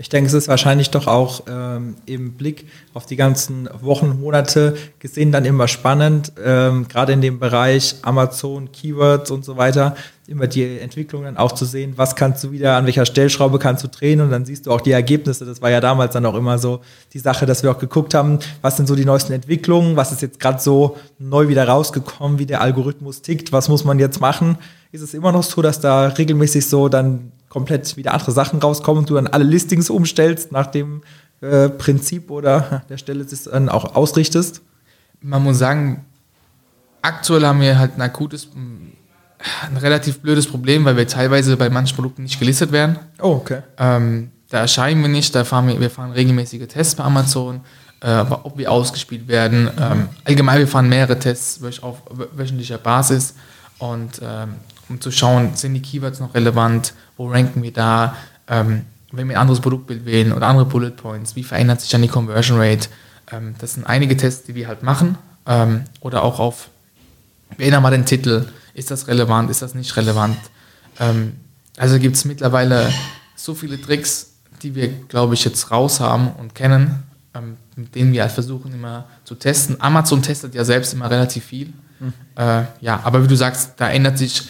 Ich denke, es ist wahrscheinlich doch auch ähm, im Blick auf die ganzen Wochen, Monate gesehen dann immer spannend, ähm, gerade in dem Bereich Amazon, Keywords und so weiter, immer die Entwicklung dann auch zu sehen, was kannst du wieder, an welcher Stellschraube kannst du drehen? Und dann siehst du auch die Ergebnisse. Das war ja damals dann auch immer so die Sache, dass wir auch geguckt haben, was sind so die neuesten Entwicklungen, was ist jetzt gerade so neu wieder rausgekommen, wie der Algorithmus tickt, was muss man jetzt machen. Ist es immer noch so, dass da regelmäßig so dann komplett wieder andere Sachen rauskommen und du dann alle Listings umstellst nach dem äh, Prinzip oder der Stelle das dann auch ausrichtest? Man muss sagen, aktuell haben wir halt ein akutes, ein relativ blödes Problem, weil wir teilweise bei manchen Produkten nicht gelistet werden. Oh, okay. Ähm, da erscheinen wir nicht, da fahren wir, wir fahren regelmäßige Tests bei Amazon, äh, ob wir ausgespielt werden. Ähm, allgemein, wir fahren mehrere Tests auf wöchentlicher Basis und ähm, um zu schauen, sind die Keywords noch relevant, wo ranken wir da, ähm, wenn wir ein anderes Produktbild wählen oder andere Bullet Points, wie verändert sich dann die Conversion Rate. Ähm, das sind einige Tests, die wir halt machen. Ähm, oder auch auf, wir ändern mal den Titel, ist das relevant, ist das nicht relevant. Ähm, also gibt es mittlerweile so viele Tricks, die wir, glaube ich, jetzt raus haben und kennen, ähm, mit denen wir halt versuchen immer zu testen. Amazon testet ja selbst immer relativ viel. Mhm. Äh, ja, aber wie du sagst, da ändert sich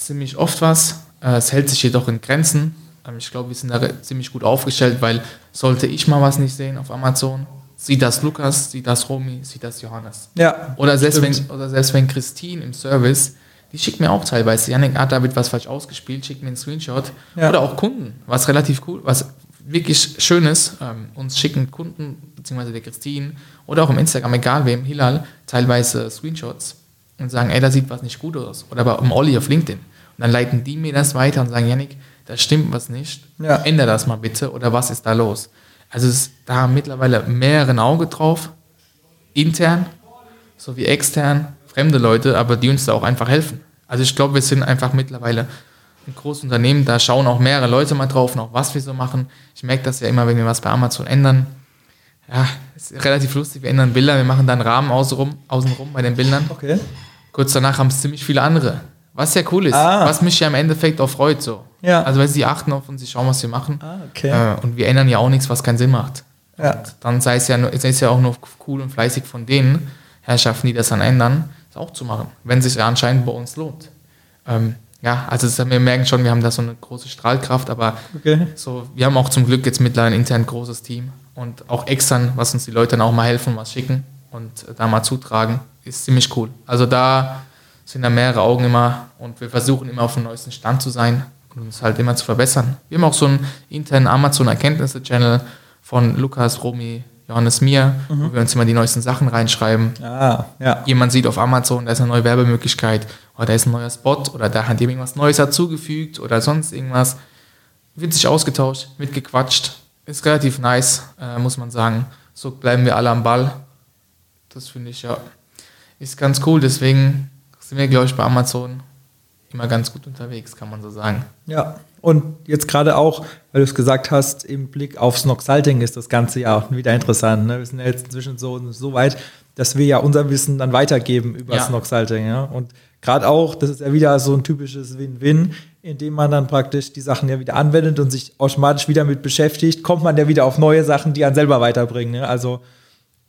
ziemlich oft was. Äh, es hält sich jedoch in Grenzen. Ähm, ich glaube, wir sind da ziemlich gut aufgestellt, weil sollte ich mal was nicht sehen auf Amazon, sieht das Lukas, sieht das Romy, sieht das Johannes. Ja. Oder selbst, wenn, oder selbst wenn Christine im Service, die schickt mir auch teilweise, Janik hat damit was falsch ausgespielt, schickt mir einen Screenshot. Ja. Oder auch Kunden, was relativ cool, was wirklich schön ist. Ähm, uns schicken Kunden, beziehungsweise der Christine oder auch im Instagram, egal wem, Hilal, teilweise Screenshots und sagen, ey, da sieht was nicht gut aus. Oder bei um Olli auf LinkedIn. Dann leiten die mir das weiter und sagen, Janik, da stimmt was nicht. Ja. Ändere das mal bitte oder was ist da los? Also es ist da mittlerweile mehrere Auge drauf, intern sowie extern, fremde Leute, aber die uns da auch einfach helfen. Also ich glaube, wir sind einfach mittlerweile ein großes Unternehmen, da schauen auch mehrere Leute mal drauf, noch was wir so machen. Ich merke das ja immer, wenn wir was bei Amazon ändern. Ja, ist relativ lustig, wir ändern Bilder, wir machen dann Rahmen außenrum, außenrum bei den Bildern. Okay. Kurz danach haben es ziemlich viele andere. Was ja cool ist, ah. was mich ja im Endeffekt auch freut. So. Ja. Also weil sie achten auf uns, sie schauen, was wir machen. Ah, okay. Äh, und wir ändern ja auch nichts, was keinen Sinn macht. Ja. Und dann sei es ja, sei es ja auch noch cool und fleißig von den Herrschaften, die das dann ändern, es auch zu machen, wenn es sich ja anscheinend bei uns lohnt. Ähm, ja, also ist, wir merken schon, wir haben da so eine große Strahlkraft, aber okay. so, wir haben auch zum Glück jetzt mittlerweile ein intern großes Team und auch extern, was uns die Leute dann auch mal helfen, was schicken und da mal zutragen, ist ziemlich cool. Also da sind da mehrere Augen immer und wir versuchen immer auf dem neuesten Stand zu sein und uns halt immer zu verbessern. Wir haben auch so einen internen Amazon-Erkenntnisse-Channel von Lukas, Romy, Johannes Mir, mhm. wo wir uns immer die neuesten Sachen reinschreiben. Ah, ja. Jemand sieht auf Amazon, da ist eine neue Werbemöglichkeit oder da ist ein neuer Spot oder da hat jemand irgendwas Neues dazugefügt oder sonst irgendwas. Wird sich ausgetauscht, mitgequatscht. Ist relativ nice, äh, muss man sagen. So bleiben wir alle am Ball. Das finde ich ja, ist ganz cool. Deswegen sind wir, glaube ich, bei Amazon immer ganz gut unterwegs, kann man so sagen. Ja, und jetzt gerade auch, weil du es gesagt hast, im Blick aufs Noxalting ist das Ganze ja auch wieder interessant. Ne? Wir sind ja jetzt inzwischen so, so weit, dass wir ja unser Wissen dann weitergeben über ja. das Noxalting. Ja? Und gerade auch, das ist ja wieder so ein typisches Win-Win, indem man dann praktisch die Sachen ja wieder anwendet und sich automatisch wieder mit beschäftigt, kommt man ja wieder auf neue Sachen, die einen selber weiterbringen. Ne? Also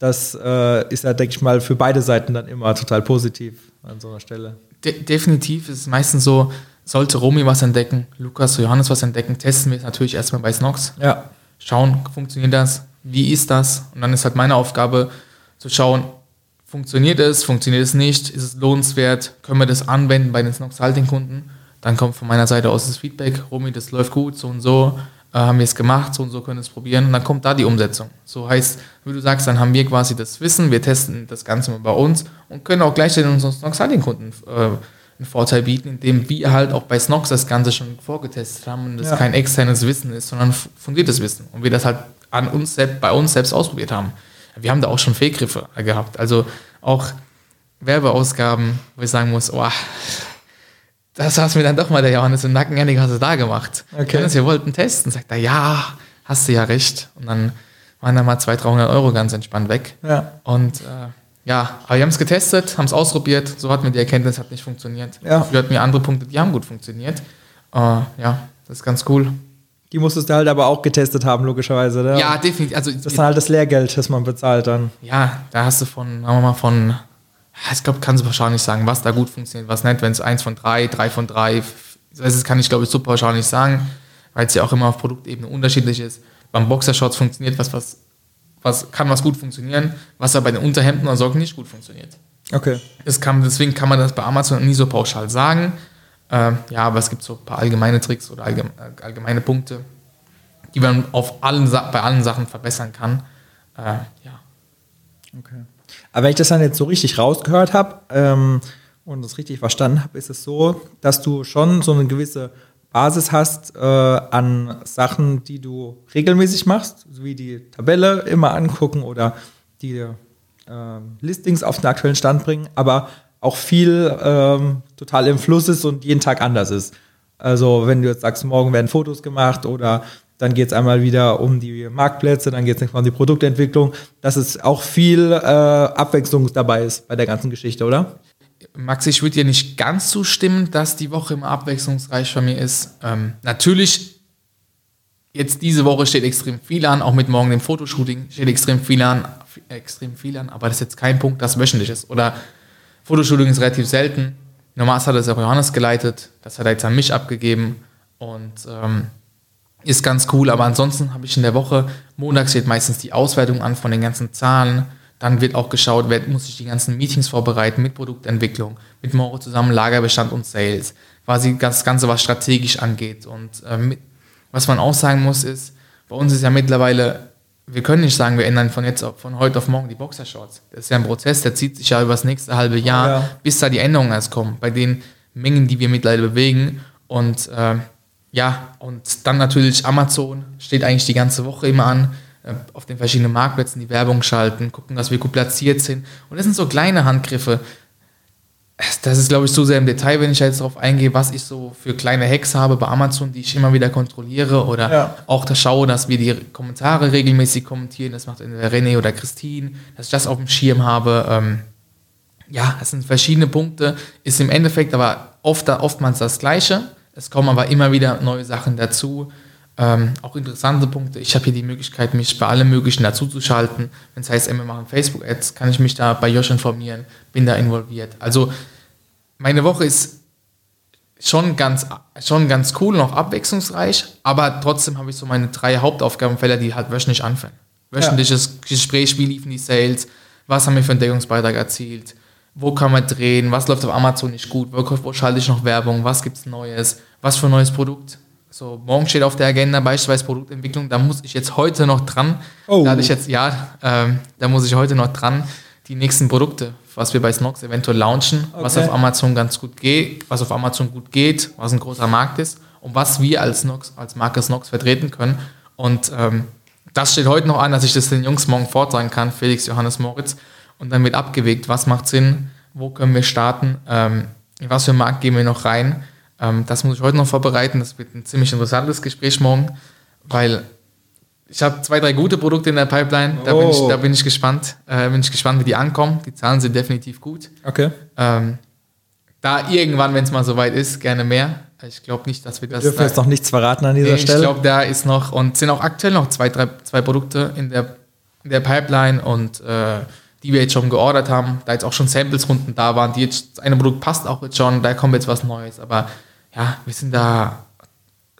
das äh, ist ja, denke ich mal, für beide Seiten dann immer total positiv an so einer Stelle. De definitiv ist es meistens so, sollte Romy was entdecken, Lukas oder Johannes was entdecken, testen wir es natürlich erstmal bei Snox. Ja. Schauen, funktioniert das? Wie ist das? Und dann ist halt meine Aufgabe zu schauen, funktioniert es, funktioniert es nicht, ist es lohnenswert, können wir das anwenden bei den Snox Halting Kunden? Dann kommt von meiner Seite aus das Feedback, Romy, das läuft gut, so und so, haben wir es gemacht, so und so können wir es probieren. Und dann kommt da die Umsetzung. So heißt, wie du sagst, dann haben wir quasi das Wissen, wir testen das Ganze mal bei uns und können auch gleichzeitig unseren Snox Halting Kunden äh, einen Vorteil bieten, indem wir halt auch bei Snox das Ganze schon vorgetestet haben und es ja. kein externes Wissen ist, sondern fundiertes Wissen und wir das halt an uns selbst, bei uns selbst ausprobiert haben. Wir haben da auch schon Fehlgriffe gehabt, also auch Werbeausgaben, wo ich sagen muss, oh, das hast mir dann doch mal der Johannes im Nacken, Janik, hast du da gemacht. Okay. Wir wollten testen, sagt er, ja, hast du ja recht. Und dann waren da mal 200, 300 Euro ganz entspannt weg. Ja. Und äh, ja, aber wir haben es getestet, haben es ausprobiert, so hat mir die Erkenntnis, hat nicht funktioniert. Ja. Dafür hatten wir andere Punkte, die haben gut funktioniert. Äh, ja, das ist ganz cool. Die musstest du halt aber auch getestet haben, logischerweise, oder? Ja, definitiv. Also, das ist halt das Lehrgeld, das man bezahlt dann. Ja, da hast du von, sagen wir mal, von, ich glaube, kannst du wahrscheinlich sagen, was da gut funktioniert, was nicht, wenn es eins von drei, drei von drei, das kann ich, glaube ich, super wahrscheinlich sagen, weil es ja auch immer auf Produktebene unterschiedlich ist. Beim Boxershorts funktioniert was, was was kann was gut funktionieren, was aber bei den Unterhemden oder Socken nicht gut funktioniert. Okay. Kann, deswegen kann man das bei Amazon nie so pauschal sagen. Ähm, ja, aber es gibt so ein paar allgemeine Tricks oder allgemeine, äh, allgemeine Punkte, die man auf allen, bei allen Sachen verbessern kann. Äh, ja. Okay. Aber wenn ich das dann jetzt so richtig rausgehört habe ähm, und das richtig verstanden habe, ist es so, dass du schon so eine gewisse Basis hast äh, an Sachen, die du regelmäßig machst, wie die Tabelle immer angucken oder die äh, Listings auf den aktuellen Stand bringen, aber auch viel ähm, total im Fluss ist und jeden Tag anders ist. Also wenn du jetzt sagst, morgen werden Fotos gemacht oder dann geht es einmal wieder um die Marktplätze, dann geht es um die Produktentwicklung, dass es auch viel äh, Abwechslung dabei ist bei der ganzen Geschichte, oder? Maxi, ich würde dir nicht ganz zustimmen, dass die Woche immer abwechslungsreich für mich ist. Ähm, natürlich jetzt diese Woche steht extrem viel an, auch mit morgen dem Fotoshooting steht extrem viel an, extrem viel an, aber das ist jetzt kein Punkt, das wöchentlich ist. Oder Fotoshooting ist relativ selten. Normalerweise hat das auch Johannes geleitet, das hat er jetzt an mich abgegeben und ähm, ist ganz cool, aber ansonsten habe ich in der Woche, Montag steht meistens die Auswertung an von den ganzen Zahlen, dann wird auch geschaut, wer muss ich die ganzen Meetings vorbereiten mit Produktentwicklung, mit Moro zusammen Lagerbestand und Sales, quasi das Ganze, was strategisch angeht. Und äh, mit, was man auch sagen muss, ist, bei uns ist ja mittlerweile, wir können nicht sagen, wir ändern von jetzt auf, von heute auf morgen die Boxershorts. Das ist ja ein Prozess, der zieht sich ja über das nächste halbe Jahr, ja. bis da die Änderungen erst kommen, bei den Mengen, die wir mittlerweile bewegen. Und äh, ja, und dann natürlich Amazon steht eigentlich die ganze Woche immer an, äh, auf den verschiedenen Marktplätzen die Werbung schalten, gucken, dass wir gut platziert sind. Und das sind so kleine Handgriffe, das ist, glaube ich, zu sehr im Detail, wenn ich jetzt darauf eingehe, was ich so für kleine Hacks habe bei Amazon, die ich immer wieder kontrolliere oder ja. auch da schaue, dass wir die Kommentare regelmäßig kommentieren. Das macht entweder René oder Christine, dass ich das auf dem Schirm habe. Ähm, ja, das sind verschiedene Punkte, ist im Endeffekt aber oft, oftmals das Gleiche. Es kommen aber immer wieder neue Sachen dazu. Ähm, auch interessante Punkte. Ich habe hier die Möglichkeit, mich bei allem Möglichen dazu zu schalten. Wenn es heißt, wir machen Facebook-Ads, kann ich mich da bei Josh informieren, bin da involviert. Also meine Woche ist schon ganz, schon ganz cool und auch abwechslungsreich, aber trotzdem habe ich so meine drei Hauptaufgabenfelder, die halt wöchentlich anfangen. Wöchentliches ja. Gespräch, wie liefen die Sales, was haben wir für einen Deckungsbeitrag erzielt, wo kann man drehen, was läuft auf Amazon nicht gut, wo, wo schalte ich noch Werbung, was gibt es Neues, was für ein neues Produkt. So, morgen steht auf der Agenda beispielsweise Produktentwicklung, da muss ich jetzt heute noch dran. Oh. Da hatte ich jetzt, ja, ähm, da muss ich heute noch dran, die nächsten Produkte, was wir bei Snox eventuell launchen, okay. was auf Amazon ganz gut geht, was auf Amazon gut geht, was ein großer Markt ist und was wir als Snox, als Marke Snox vertreten können. Und ähm, das steht heute noch an, dass ich das den Jungs morgen vortragen kann, Felix, Johannes, Moritz. Und dann wird abgewegt, was macht Sinn, wo können wir starten, ähm, in was für einen Markt gehen wir noch rein ähm, das muss ich heute noch vorbereiten. Das wird ein ziemlich interessantes Gespräch morgen, weil ich habe zwei, drei gute Produkte in der Pipeline. Da, oh. bin, ich, da bin ich gespannt. Äh, bin ich gespannt, wie die ankommen. Die Zahlen sind definitiv gut. Okay. Ähm, da irgendwann, wenn es mal soweit ist, gerne mehr. Ich glaube nicht, dass wir das. Wir dürfen jetzt noch nichts verraten an dieser nee, Stelle. Ich glaube, da ist noch und sind auch aktuell noch zwei, drei, zwei Produkte in der, in der Pipeline und äh, die wir jetzt schon geordert haben. Da jetzt auch schon Samples-Runden da waren. Die jetzt, eine Produkt passt auch jetzt schon. Da kommt jetzt was Neues. Aber ja, wir sind da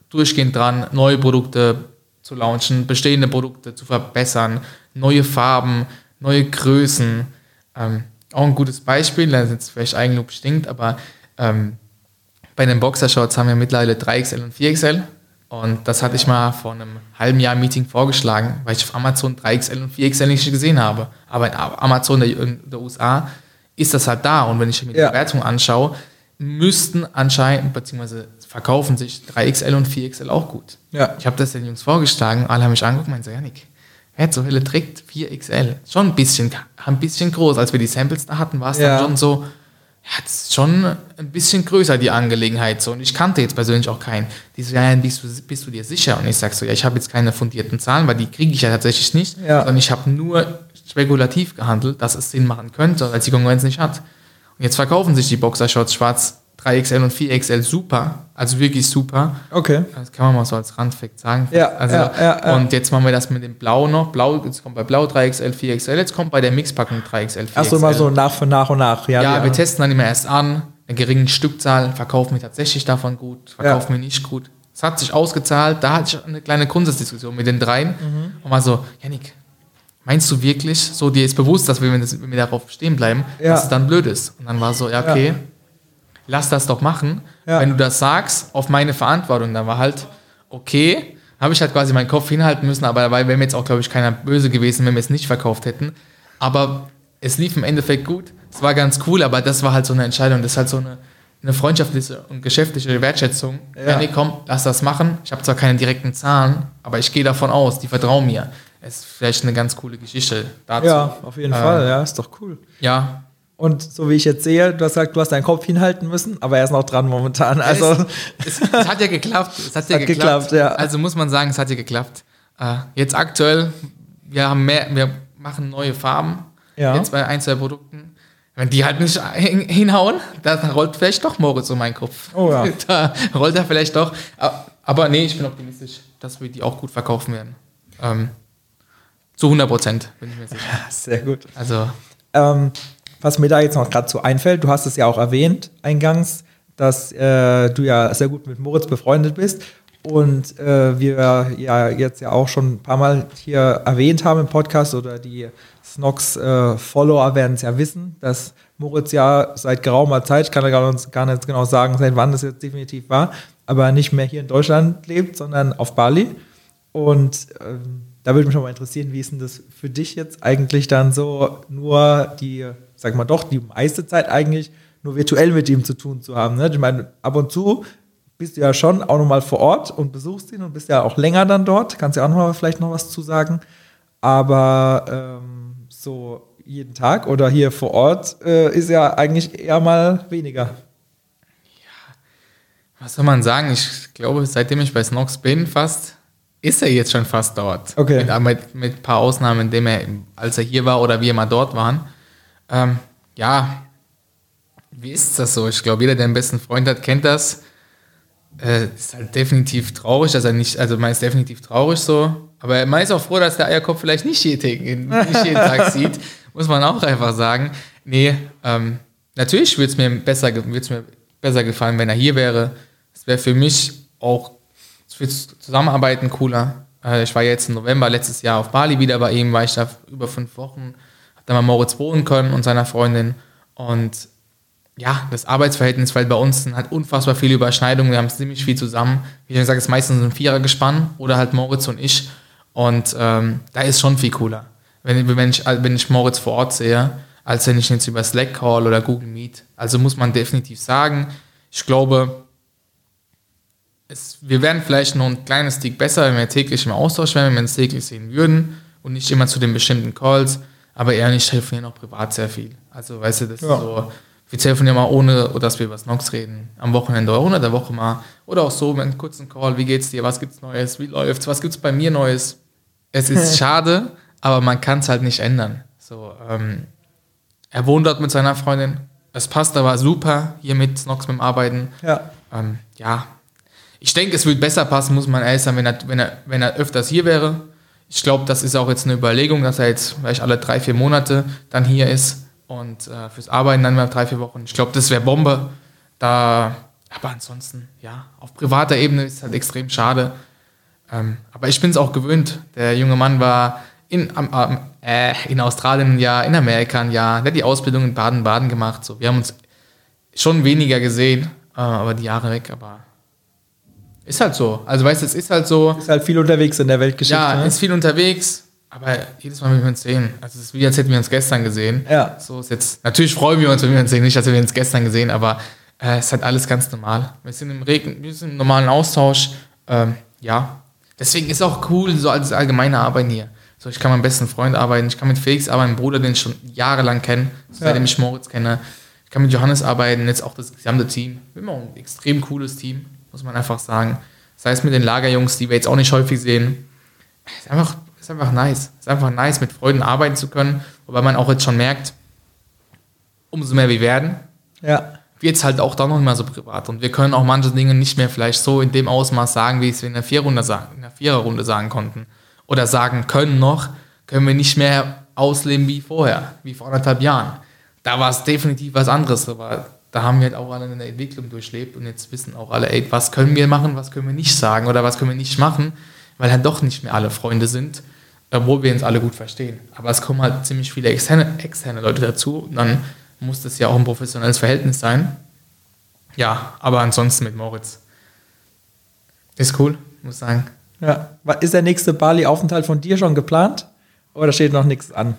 durchgehend dran, neue Produkte zu launchen, bestehende Produkte zu verbessern, neue Farben, neue Größen. Ähm, auch ein gutes Beispiel, das ist jetzt vielleicht Eigenlob stinkt, aber ähm, bei den Boxershorts haben wir mittlerweile 3XL und 4XL. Und das hatte ich mal vor einem halben Jahr Meeting vorgeschlagen, weil ich auf Amazon 3XL und 4XL nicht gesehen habe. Aber in Amazon der, der USA ist das halt da. Und wenn ich mir die ja. Bewertung anschaue, müssten anscheinend, beziehungsweise verkaufen sich 3XL und 4XL auch gut. Ja. Ich habe das den Jungs vorgeschlagen, alle haben mich angeguckt und meinen so, Janik, wer zur Hölle trägt 4XL? Schon ein bisschen, ein bisschen groß. Als wir die Samples da hatten, war es ja. dann schon so, ja, das ist schon ein bisschen größer, die Angelegenheit. So. Und ich kannte jetzt persönlich auch keinen. Die so, ja, bist du, bist du dir sicher? Und ich sage so, ja, ich habe jetzt keine fundierten Zahlen, weil die kriege ich ja tatsächlich nicht. Ja. Sondern ich habe nur spekulativ gehandelt, dass es Sinn machen könnte, als die Konkurrenz nicht hat. Jetzt verkaufen sich die Boxershorts schwarz 3XL und 4XL super, also wirklich super. Okay. Das kann man mal so als Randfact sagen. Ja, also, ja, ja, ja. Und jetzt machen wir das mit dem Blau noch. Blau, jetzt kommt bei Blau 3XL, 4XL, jetzt kommt bei der Mixpackung 3XL, 4XL. Achso, mal so nach und nach und nach. Ja, ja wir testen dann immer erst an, eine geringe Stückzahl, verkaufen wir tatsächlich davon gut, verkaufen wir nicht gut. Es hat sich ausgezahlt, da hatte ich eine kleine Grundsatzdiskussion mit den dreien mhm. und mal so, Janik, meinst du wirklich, so dir ist bewusst, dass wir, wenn, wir darauf stehen bleiben, ja. dass es dann blöd ist? Und dann war so, ja, okay. Lass das doch machen. Ja. Wenn du das sagst, auf meine Verantwortung, dann war halt, okay, habe ich halt quasi meinen Kopf hinhalten müssen, aber dabei wäre mir jetzt auch, glaube ich, keiner böse gewesen, wenn wir es nicht verkauft hätten. Aber es lief im Endeffekt gut. Es war ganz cool, aber das war halt so eine Entscheidung. Das ist halt so eine, eine freundschaftliche und geschäftliche Wertschätzung. Ja. Nee, komm, lass das machen. Ich habe zwar keine direkten Zahlen, aber ich gehe davon aus, die vertrauen mir ist vielleicht eine ganz coole Geschichte dazu. Ja, auf jeden äh, Fall, ja, ist doch cool. Ja. Und so wie ich jetzt sehe, du hast gesagt, du hast deinen Kopf hinhalten müssen, aber er ist noch dran momentan. Also es, es, es hat ja geklappt. Es hat, ja *laughs* hat geklappt. geklappt. ja. Also muss man sagen, es hat ja geklappt. Äh, jetzt aktuell, wir haben mehr, wir machen neue Farben. Ja. Jetzt bei ein, zwei Produkten. Wenn die halt nicht hinhauen, dann rollt vielleicht doch Moritz um meinen Kopf. Oh ja. *laughs* Da rollt er vielleicht doch. Aber nee, ich bin optimistisch, dass wir die auch gut verkaufen werden. Ähm, zu 100 Prozent, bin ich mir sicher. *laughs* Sehr gut. Also, Ähm, was mir da jetzt noch gerade so einfällt, du hast es ja auch erwähnt eingangs, dass äh, du ja sehr gut mit Moritz befreundet bist und äh, wir ja jetzt ja auch schon ein paar Mal hier erwähnt haben im Podcast oder die Snox-Follower werden es ja wissen, dass Moritz ja seit geraumer Zeit, ich kann ja gar nicht, gar nicht genau sagen, seit wann das jetzt definitiv war, aber nicht mehr hier in Deutschland lebt, sondern auf Bali. Und ähm, da würde mich schon mal interessieren, wie ist denn das für dich jetzt eigentlich dann so, nur die, sag mal doch, die meiste Zeit eigentlich nur virtuell mit ihm zu tun zu haben. Ne? Ich meine, ab und zu bist du ja schon auch nochmal vor Ort und besuchst ihn und bist ja auch länger dann dort. Kannst ja auch noch mal vielleicht noch was zu sagen. Aber ähm, so jeden Tag oder hier vor Ort äh, ist ja eigentlich eher mal weniger. was soll man sagen? Ich glaube, seitdem ich bei Snox bin, fast, ist er jetzt schon fast dort. Okay. Mit, mit, mit ein paar Ausnahmen, indem er, als er hier war oder wir mal dort waren. Ähm, ja, wie ist das so? Ich glaube, jeder, der einen besten Freund hat, kennt das. Äh, ist halt definitiv traurig, dass er nicht, also man ist definitiv traurig so. Aber man ist auch froh, dass der Eierkopf vielleicht nicht jeden, nicht jeden Tag *laughs* sieht. Muss man auch einfach sagen. Nee, ähm, natürlich würde es mir, besser, würd's mir besser gefallen, wenn er hier wäre. Es wäre für mich auch fürs Zusammenarbeiten cooler. Äh, ich war jetzt im November letztes Jahr auf Bali wieder bei ihm, war ich da über fünf Wochen, da mal Moritz wohnen können und seiner Freundin. Und ja, das Arbeitsverhältnis, weil bei uns sind halt unfassbar viele Überschneidungen, wir haben ziemlich viel zusammen. Wie ich gesagt, es ist meistens ein Vierergespann oder halt Moritz und ich. Und ähm, da ist schon viel cooler, wenn, wenn, ich, wenn ich Moritz vor Ort sehe, als wenn ich ihn jetzt über Slack Call oder Google Meet. Also muss man definitiv sagen, ich glaube, es, wir wären vielleicht noch ein kleines Stück besser, wenn wir täglich im Austausch wären, wenn wir uns täglich sehen würden und nicht immer zu den bestimmten Calls, aber eher nicht telefonieren auch privat sehr viel. Also weißt du, das Ja. ist so, wir telefonieren mal ohne, dass wir über Snox reden. Am Wochenende oder unter der Woche mal. Oder auch so mit einem kurzen Call, wie geht's dir, was gibt's Neues, wie läuft's, was gibt's bei mir Neues. Es ist *laughs* schade, aber man kann es halt nicht ändern. So, ähm, er wohnt dort mit seiner Freundin. Es passt aber super hier mit Snox mit dem Arbeiten. Ja. Ähm, ja, ich denke, es würde besser passen, muss man ehrlich sagen, wenn er, wenn er, wenn er öfters hier wäre. Ich glaube, das ist auch jetzt eine Überlegung, dass er jetzt vielleicht alle drei, vier Monate dann hier ist und äh, fürs Arbeiten dann mal drei, vier Wochen. Ich glaube, das wäre Bombe. Da, aber ansonsten, ja, auf privater Ebene ist es halt extrem schade. Ähm, aber ich bin es auch gewöhnt. Der junge Mann war in, am, äh, in Australien ein Jahr, in Amerika ein Jahr, der hat die Ausbildung in Baden-Baden gemacht. So, wir haben uns schon weniger gesehen, äh, aber die Jahre weg, aber ist halt so. Also weißt du, es ist halt so. Ist halt viel unterwegs in der Weltgeschichte. Ja, ne? ist viel unterwegs, aber jedes Mal, wenn wir uns sehen, also es ist wie, als hätten wir uns gestern gesehen. Ja. So ist jetzt, natürlich freuen wir uns, wenn wir uns sehen, nicht, als hätten wir uns gestern gesehen, aber äh, es ist halt alles ganz normal. Wir sind im Regen, wir sind im normalen Austausch, ähm, ja. Deswegen ist auch cool, so als allgemeine Arbeiten hier. So, ich kann mit meinem besten Freund arbeiten, ich kann mit Felix arbeiten, meinem Bruder, den ich schon jahrelang kenne, seitdem ich Moritz kenne. Ich kann mit Johannes arbeiten, jetzt auch das gesamte Team. Wir haben auch ein extrem cooles Team, muss man einfach sagen. Sei es mit den Lagerjungs, die wir jetzt auch nicht häufig sehen. Ist einfach, ist einfach nice. Ist einfach nice, mit Freunden arbeiten zu können. Wobei man auch jetzt schon merkt, umso mehr wir werden, Ja. wird es halt auch dann noch immer so privat. Und wir können auch manche Dinge nicht mehr vielleicht so in dem Ausmaß sagen, wie es wir in der Viererrunde sagen, in der Viererrunde sagen konnten. Oder sagen können noch, können wir nicht mehr ausleben wie vorher, wie vor anderthalb Jahren. Da war es definitiv was anderes, aber da haben wir halt auch alle eine Entwicklung durchlebt und jetzt wissen auch alle, ey, was können wir machen, was können wir nicht sagen oder was können wir nicht machen, weil halt doch nicht mehr alle Freunde sind, obwohl wir uns alle gut verstehen. Aber es kommen halt ziemlich viele externe, externe Leute dazu und dann muss das ja auch ein professionelles Verhältnis sein. Ja, aber ansonsten mit Moritz. Ist cool, muss sagen. ja. Ist der nächste Bali-Aufenthalt von dir schon geplant? Oder steht noch nichts an?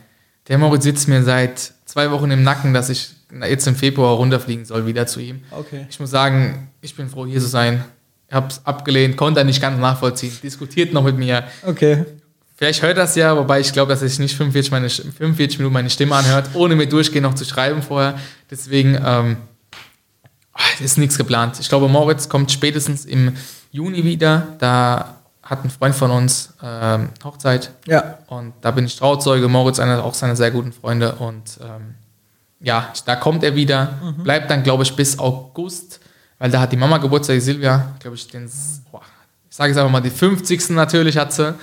Der Moritz sitzt mir seit zwei Wochen im Nacken, dass ich jetzt im Februar runterfliegen soll, wieder zu ihm. Okay. Ich muss sagen, ich bin froh, hier zu sein. Ich habe es abgelehnt, konnte er nicht ganz nachvollziehen, diskutiert noch mit mir. Okay. Vielleicht hört das ja, wobei ich glaube, dass er sich nicht 45, meine, 45 Minuten meine Stimme anhört, ohne mir durchgehend noch zu schreiben vorher. Deswegen ähm, ist nichts geplant. Ich glaube, Moritz kommt spätestens im Juni wieder. Da hat ein Freund von uns ähm, Hochzeit Ja. und da bin ich Trauzeuge. Moritz, einer auch seiner sehr guten Freunde. Und ähm, ja, da kommt er wieder. Bleibt dann, glaube ich, bis August, weil da hat die Mama Geburtstag, die Silvia, glaube ich, den, boah, ich sage jetzt einfach mal, die 50. natürlich hat sie.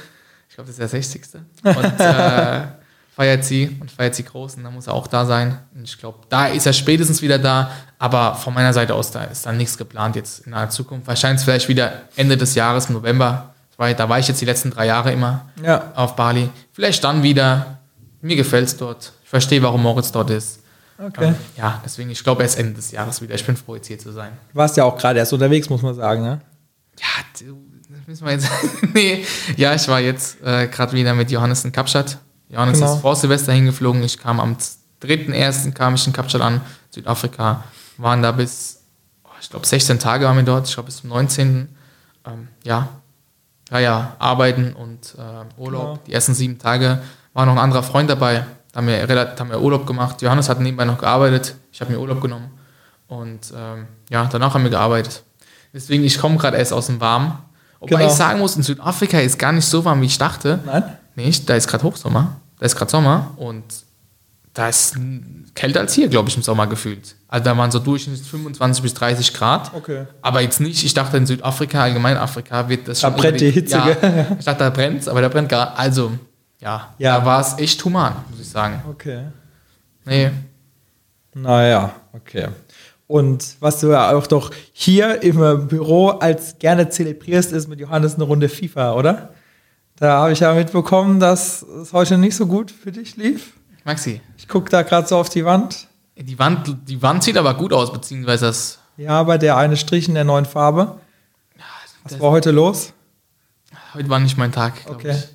Ich glaube, das ist der 60. Und *laughs* äh, feiert sie und feiert sie groß und dann muss er auch da sein. Und ich glaube, da ist er spätestens wieder da. Aber von meiner Seite aus, da ist dann nichts geplant jetzt in naher Zukunft. Wahrscheinlich vielleicht wieder Ende des Jahres, im November. Weil da war ich jetzt die letzten drei Jahre immer Ja. auf Bali. Vielleicht dann wieder. Mir gefällt es dort. Ich verstehe, warum Moritz dort ist. Okay. Ähm, ja, deswegen, ich glaube, erst Ende des Jahres wieder. Ich bin froh, jetzt hier zu sein. Du warst ja auch gerade erst unterwegs, muss man sagen, ne? Ja, du, das müssen wir jetzt. *laughs* nee, ja, ich war jetzt äh, gerade wieder mit Johannes in Kapstadt. Johannes Genau. ist vor Silvester hingeflogen. Ich kam am 3.1. kam ich in Kapstadt an, Südafrika. Waren da bis, oh, ich glaube, 16 Tage waren wir dort. Ich glaube, bis zum 19. Ähm, ja, ja, ja, arbeiten und äh, Urlaub. Genau. Die ersten sieben Tage war noch ein anderer Freund dabei. Da haben wir, haben wir Urlaub gemacht. Johannes hat nebenbei noch gearbeitet. Ich habe mir Urlaub genommen. Und ähm, ja, danach haben wir gearbeitet. Deswegen, ich komme gerade erst aus dem Warmen. Wobei Genau. ich sagen muss, in Südafrika ist gar nicht so warm, wie ich dachte. Nein? Nicht, da ist gerade Hochsommer. Da ist gerade Sommer und da ist kälter als hier, glaube ich, im Sommer gefühlt. Also da waren so durchschnittlich 25 bis 30 Grad. Okay. Aber jetzt nicht, ich dachte in Südafrika, allgemein Afrika, wird das Da schon brennt die Hitze, Ja, ich dachte, da brennt aber da brennt gar, also, ja, Ja. da war es echt human, muss ich sagen. Okay. Nee, Naja, okay. Und was du ja auch doch hier im Büro als gerne zelebrierst, ist mit Johannes eine Runde FIFA, oder? Da habe ich ja mitbekommen, dass es heute nicht so gut für dich lief. Maxi, Ich gucke da gerade so auf die Wand. die Wand, die Wand sieht aber gut aus, beziehungsweise das, Ja, bei der eine Strich in der neuen Farbe. Was war heute los? heute war nicht mein Tag, Okay. ich.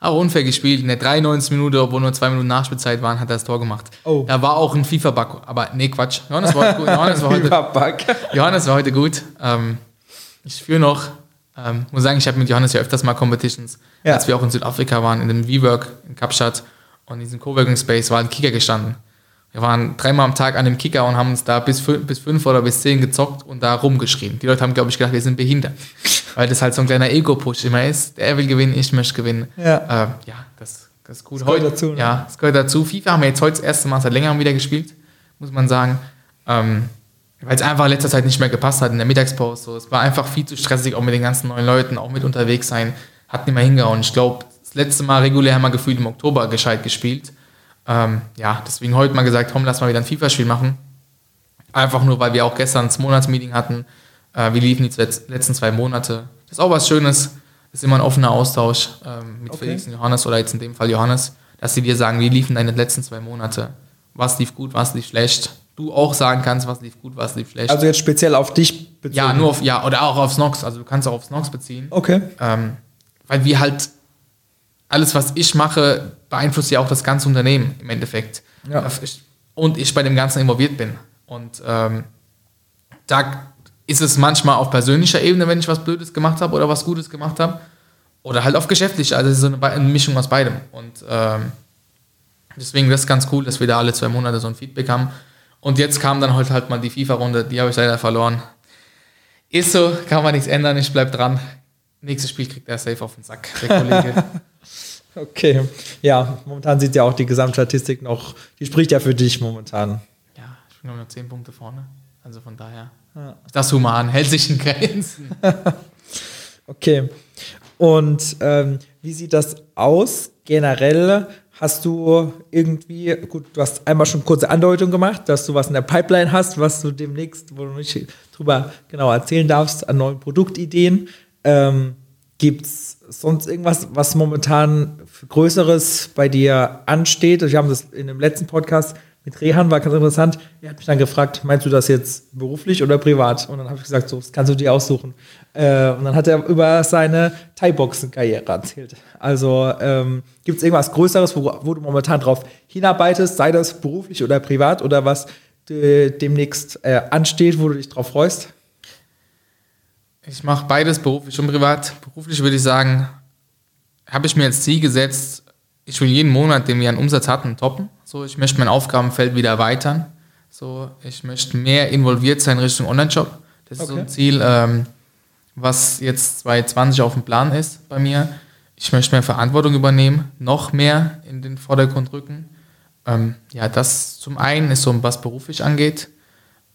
Aber unfair gespielt. In der 93 Minute, obwohl nur zwei Minuten Nachspielzeit waren, hat er das Tor gemacht. Oh. Da war auch ein FIFA-Bug. Aber nee, Quatsch. Johannes war heute gut. Johannes war heute. Johannes war heute gut. Ähm, ich führe noch. Ähm, muss sagen, ich habe mit Johannes ja öfters mal Competitions. Ja. Als wir auch in Südafrika waren, in dem V-Work in Kapstadt und in diesem Coworking Space war ein Kicker gestanden. Wir waren dreimal am Tag an dem Kicker und haben uns da bis fünf, bis fünf oder bis zehn gezockt und da rumgeschrien. Die Leute haben, glaube ich, gedacht, wir sind behindert. *laughs* Weil das halt so ein kleiner Ego-Push immer ist. Der will gewinnen, ich möchte gewinnen. Ja. Ähm, ja, das, das ist gut. Das gehört Heute, dazu, ne? Ja, das gehört dazu. FIFA haben wir jetzt heute das erste Mal seit längerem wieder gespielt, muss man sagen. Ähm, weil es einfach in letzter Zeit nicht mehr gepasst hat in der Mittagspause. So. Es war einfach viel zu stressig, auch mit den ganzen neuen Leuten, auch mit unterwegs sein. Hat nicht mehr hingehauen. Ich glaube, das letzte Mal regulär haben wir gefühlt im Oktober gescheit gespielt. Ähm, ja, deswegen heute mal gesagt, komm, lass mal wieder ein FIFA-Spiel machen. Einfach nur, weil wir auch gestern das Monatsmeeting hatten. Äh, wie liefen die letz- letzten zwei Monate? Das ist auch was Schönes. Das ist immer ein offener Austausch ähm, mit Okay. Felix und Johannes oder jetzt in dem Fall Johannes, dass sie dir sagen, wie liefen deine letzten zwei Monate? Was lief gut, was lief schlecht? Du auch sagen kannst, was lief gut, was lief schlecht. Also jetzt speziell auf dich bezogen. ja, nur auf, ja, oder auch auf Snox. Also du kannst auch auf Snox beziehen. Okay. Ähm, weil wir halt, alles, was ich mache, beeinflusst ja auch das ganze Unternehmen im Endeffekt. Ja. Ich, und ich bei dem Ganzen involviert bin. Und ähm, da ist es manchmal auf persönlicher Ebene, wenn ich was Blödes gemacht habe oder was Gutes gemacht habe. Oder halt auf geschäftlicher. Also es ist so eine, Be- eine Mischung aus beidem. Und ähm, deswegen das ist ganz cool, dass wir da alle zwei Monate so ein Feedback haben. Und jetzt kam dann heute halt mal die FIFA-Runde, die habe ich leider verloren. Ist so, kann man nichts ändern, ich bleib dran. Nächstes Spiel kriegt er safe auf den Sack, der Kollege. *laughs* Okay. Ja, momentan sieht ja auch die Gesamtstatistik noch, die spricht ja für dich momentan. ja, ich bin noch 10 Punkte vorne. Also von daher. Ja. Das Human hält sich in Grenzen. *laughs* Okay. Und ähm, wie sieht das aus? Generell hast du irgendwie, gut, du hast einmal schon kurze Andeutung gemacht, dass du was in der Pipeline hast, was du demnächst, wo du nicht drüber genau erzählen darfst, an neuen Produktideen. Ähm, Gibt es sonst irgendwas, was momentan Größeres bei dir ansteht? Wir haben das in dem letzten Podcast mit Rehan, war ganz interessant. Er hat mich dann gefragt, meinst du das jetzt beruflich oder privat? Und dann habe ich gesagt, so, das kannst du dir aussuchen. Äh, und dann hat er über seine Thai-Boxen-Karriere erzählt. Also ähm, gibt es irgendwas Größeres, wo, wo du momentan drauf hinarbeitest, sei das beruflich oder privat oder was äh, demnächst äh, ansteht, wo du dich drauf freust? Ich mache beides beruflich und privat. Beruflich würde ich sagen, habe ich mir als Ziel gesetzt, ich will jeden Monat, den wir an Umsatz hatten, toppen. So, ich möchte mein Aufgabenfeld wieder erweitern. So, ich möchte mehr involviert sein Richtung Online-Shop. Das ist so Okay. ein Ziel, ähm, was jetzt 2020 auf dem Plan ist bei mir. Ich möchte mehr Verantwortung übernehmen, noch mehr in den Vordergrund rücken. Ähm, ja, das zum einen ist so, was beruflich angeht.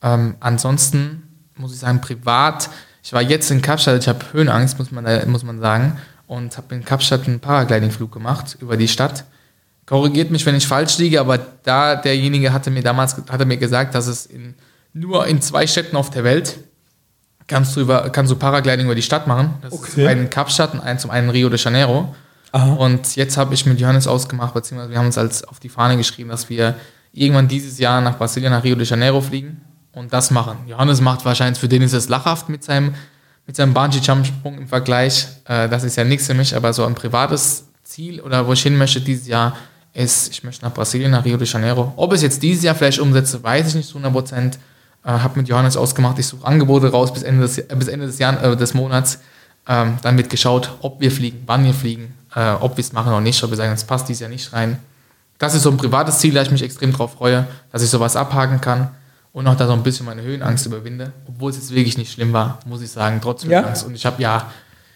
Ähm, ansonsten muss ich sagen, privat Ich war jetzt in Kapstadt, ich habe Höhenangst, muss man, muss man sagen, und habe in Kapstadt einen Paragliding-Flug gemacht über die Stadt. Korrigiert mich, wenn ich falsch liege, aber da derjenige hatte mir damals hatte mir gesagt, dass es in, nur in zwei Städten auf der Welt kannst du, über, kannst du Paragliding über die Stadt machen. Das okay. ist einen Kapstadt und einen, zum einen Rio de Janeiro. Aha. Und jetzt habe ich mit Johannes ausgemacht, beziehungsweise wir haben uns als auf die Fahne geschrieben, dass wir irgendwann dieses Jahr nach Brasilien, nach Rio de Janeiro fliegen und das machen. Johannes macht wahrscheinlich, für den ist es lachhaft mit seinem, mit seinem Bungee-Jump-Sprung im Vergleich. Äh, das ist ja nichts für mich, aber so ein privates Ziel oder wo ich hin möchte dieses Jahr ist, ich möchte nach Brasilien, nach Rio de Janeiro. Ob ich es jetzt dieses Jahr vielleicht umsetze, weiß ich nicht zu 100 Prozent. Äh, habe mit Johannes ausgemacht, ich suche Angebote raus bis Ende des, äh, bis Ende des, Jahr, äh, des Monats. Ähm, dann wird geschaut, ob wir fliegen, wann wir fliegen, äh, ob wir es machen oder nicht, ob wir sagen, es passt dieses Jahr nicht rein. Das ist so ein privates Ziel, da ich mich extrem drauf freue, dass ich sowas abhaken kann und auch da so ein bisschen meine Höhenangst überwinde, obwohl es jetzt wirklich nicht schlimm war, muss ich sagen, trotz Höhenangst. Ja. Und ich habe ja,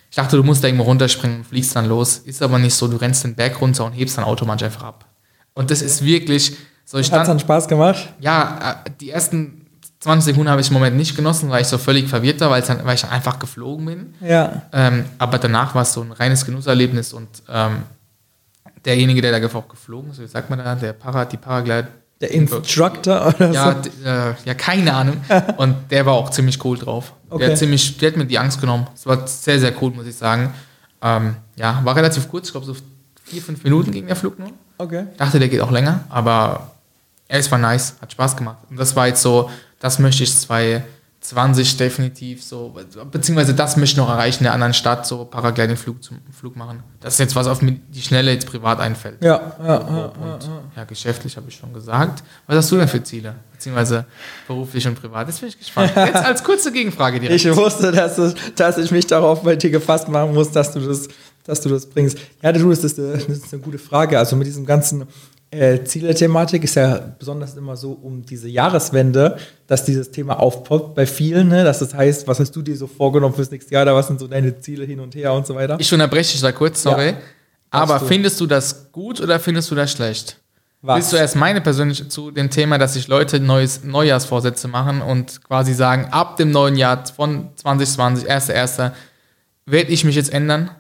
ich dachte, du musst da irgendwo runterspringen und fliegst dann los. Ist aber nicht so, du rennst den Berg runter und hebst dann automatisch einfach ab. Und das ist wirklich so. Hat es dann Spaß gemacht? Ja, äh, die ersten 20 Sekunden habe ich im Moment nicht genossen, weil ich so völlig verwirrt war, weil, dann, weil ich dann einfach geflogen bin. Ja. Ähm, aber danach war es so ein reines Genusserlebnis und ähm, derjenige, der da geflogen ist, wie sagt man da, der Para, die Paraglide. Der Instructor oder ja, so? Äh, ja, keine Ahnung. *laughs* und der war auch ziemlich cool drauf. Okay. Der, hat ziemlich, der hat mir die Angst genommen. Es war sehr, sehr cool, muss ich sagen. Ähm, ja, war relativ kurz, ich glaube so vier, fünf Minuten ging der Flug nur. Okay. Ich dachte, der geht auch länger, aber es war nice, hat Spaß gemacht. Und das war jetzt so, das möchte ich 2020 definitiv so, beziehungsweise das möchte ich noch erreichen in der anderen Stadt, so Paragliding-Flug zum Flug machen. Das ist jetzt, was auf die Schnelle jetzt privat einfällt. Ja, ja, ja, und, ja, ja. geschäftlich habe ich schon gesagt. Was hast du denn für Ziele? Beziehungsweise beruflich und privat? Jetzt bin ich gespannt. *laughs* Jetzt als kurze Gegenfrage direkt. Ich wusste, dass, du, dass ich mich darauf bei dir gefasst machen muss, dass du das dass du das bringst. Ja, du, das ist, eine, das ist eine gute Frage. Also mit diesem ganzen äh, Ziele-Thematik ist ja besonders immer so um diese Jahreswende, dass dieses Thema aufpoppt bei vielen, ne? dass das heißt, was hast du dir so vorgenommen fürs nächste Jahr, da was sind so deine Ziele hin und her und so weiter. Ich unterbreche dich da kurz, sorry. Ja, Aber du. findest du das gut oder findest du das schlecht? Was? Willst du erst meine persönliche zu dem Thema, dass sich Leute neues Neujahrsvorsätze machen und quasi sagen, ab dem neuen Jahr von 2020, 1.1., werde ich mich jetzt ändern?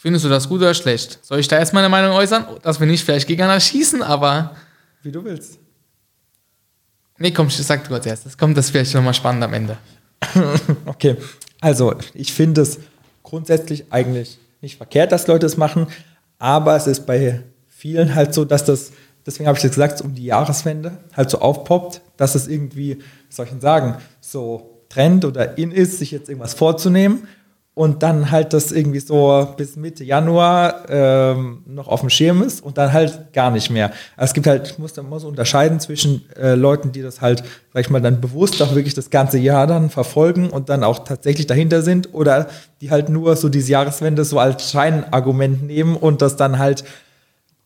Findest du das gut oder schlecht? Soll ich da erst meine Meinung äußern? Dass wir nicht vielleicht gegeneinander schießen, aber. Wie du willst. Nee, komm, sag du als erstes. Kommt das vielleicht nochmal spannend am Ende. *laughs* okay. Also, ich finde es grundsätzlich eigentlich nicht verkehrt, dass Leute es machen, aber es ist bei vielen halt so, dass das, deswegen habe ich jetzt gesagt, um die Jahreswende halt so aufpoppt, dass es irgendwie, wie soll ich denn sagen, so Trend oder in ist, sich jetzt irgendwas vorzunehmen und dann halt das irgendwie so bis Mitte Januar ähm, noch auf dem Schirm ist und dann halt gar nicht mehr. Also es gibt halt, ich muss da immer so unterscheiden zwischen äh, Leuten, die das halt, sag ich mal, dann bewusst auch wirklich das ganze Jahr dann verfolgen und dann auch tatsächlich dahinter sind oder die halt nur so diese Jahreswende so als Scheinargument nehmen und das dann halt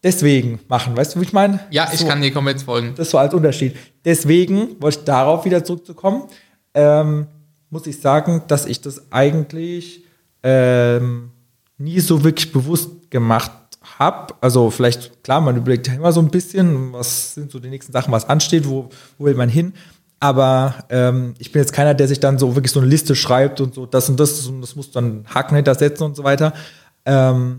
deswegen machen. Weißt du, wie ich meine? Ja, ich so, kann dir komplett folgen. Das so als Unterschied. Deswegen wollte ich darauf wieder zurückzukommen. Ähm, muss ich sagen, dass ich das eigentlich ähm, nie so wirklich bewusst gemacht habe. Also vielleicht, klar, man überlegt ja immer so ein bisschen, was sind so die nächsten Sachen, was ansteht, wo, wo will man hin. Aber ähm, ich bin jetzt keiner, der sich dann so wirklich so eine Liste schreibt und so das und das und das muss dann Haken hintersetzen und so weiter. Ähm,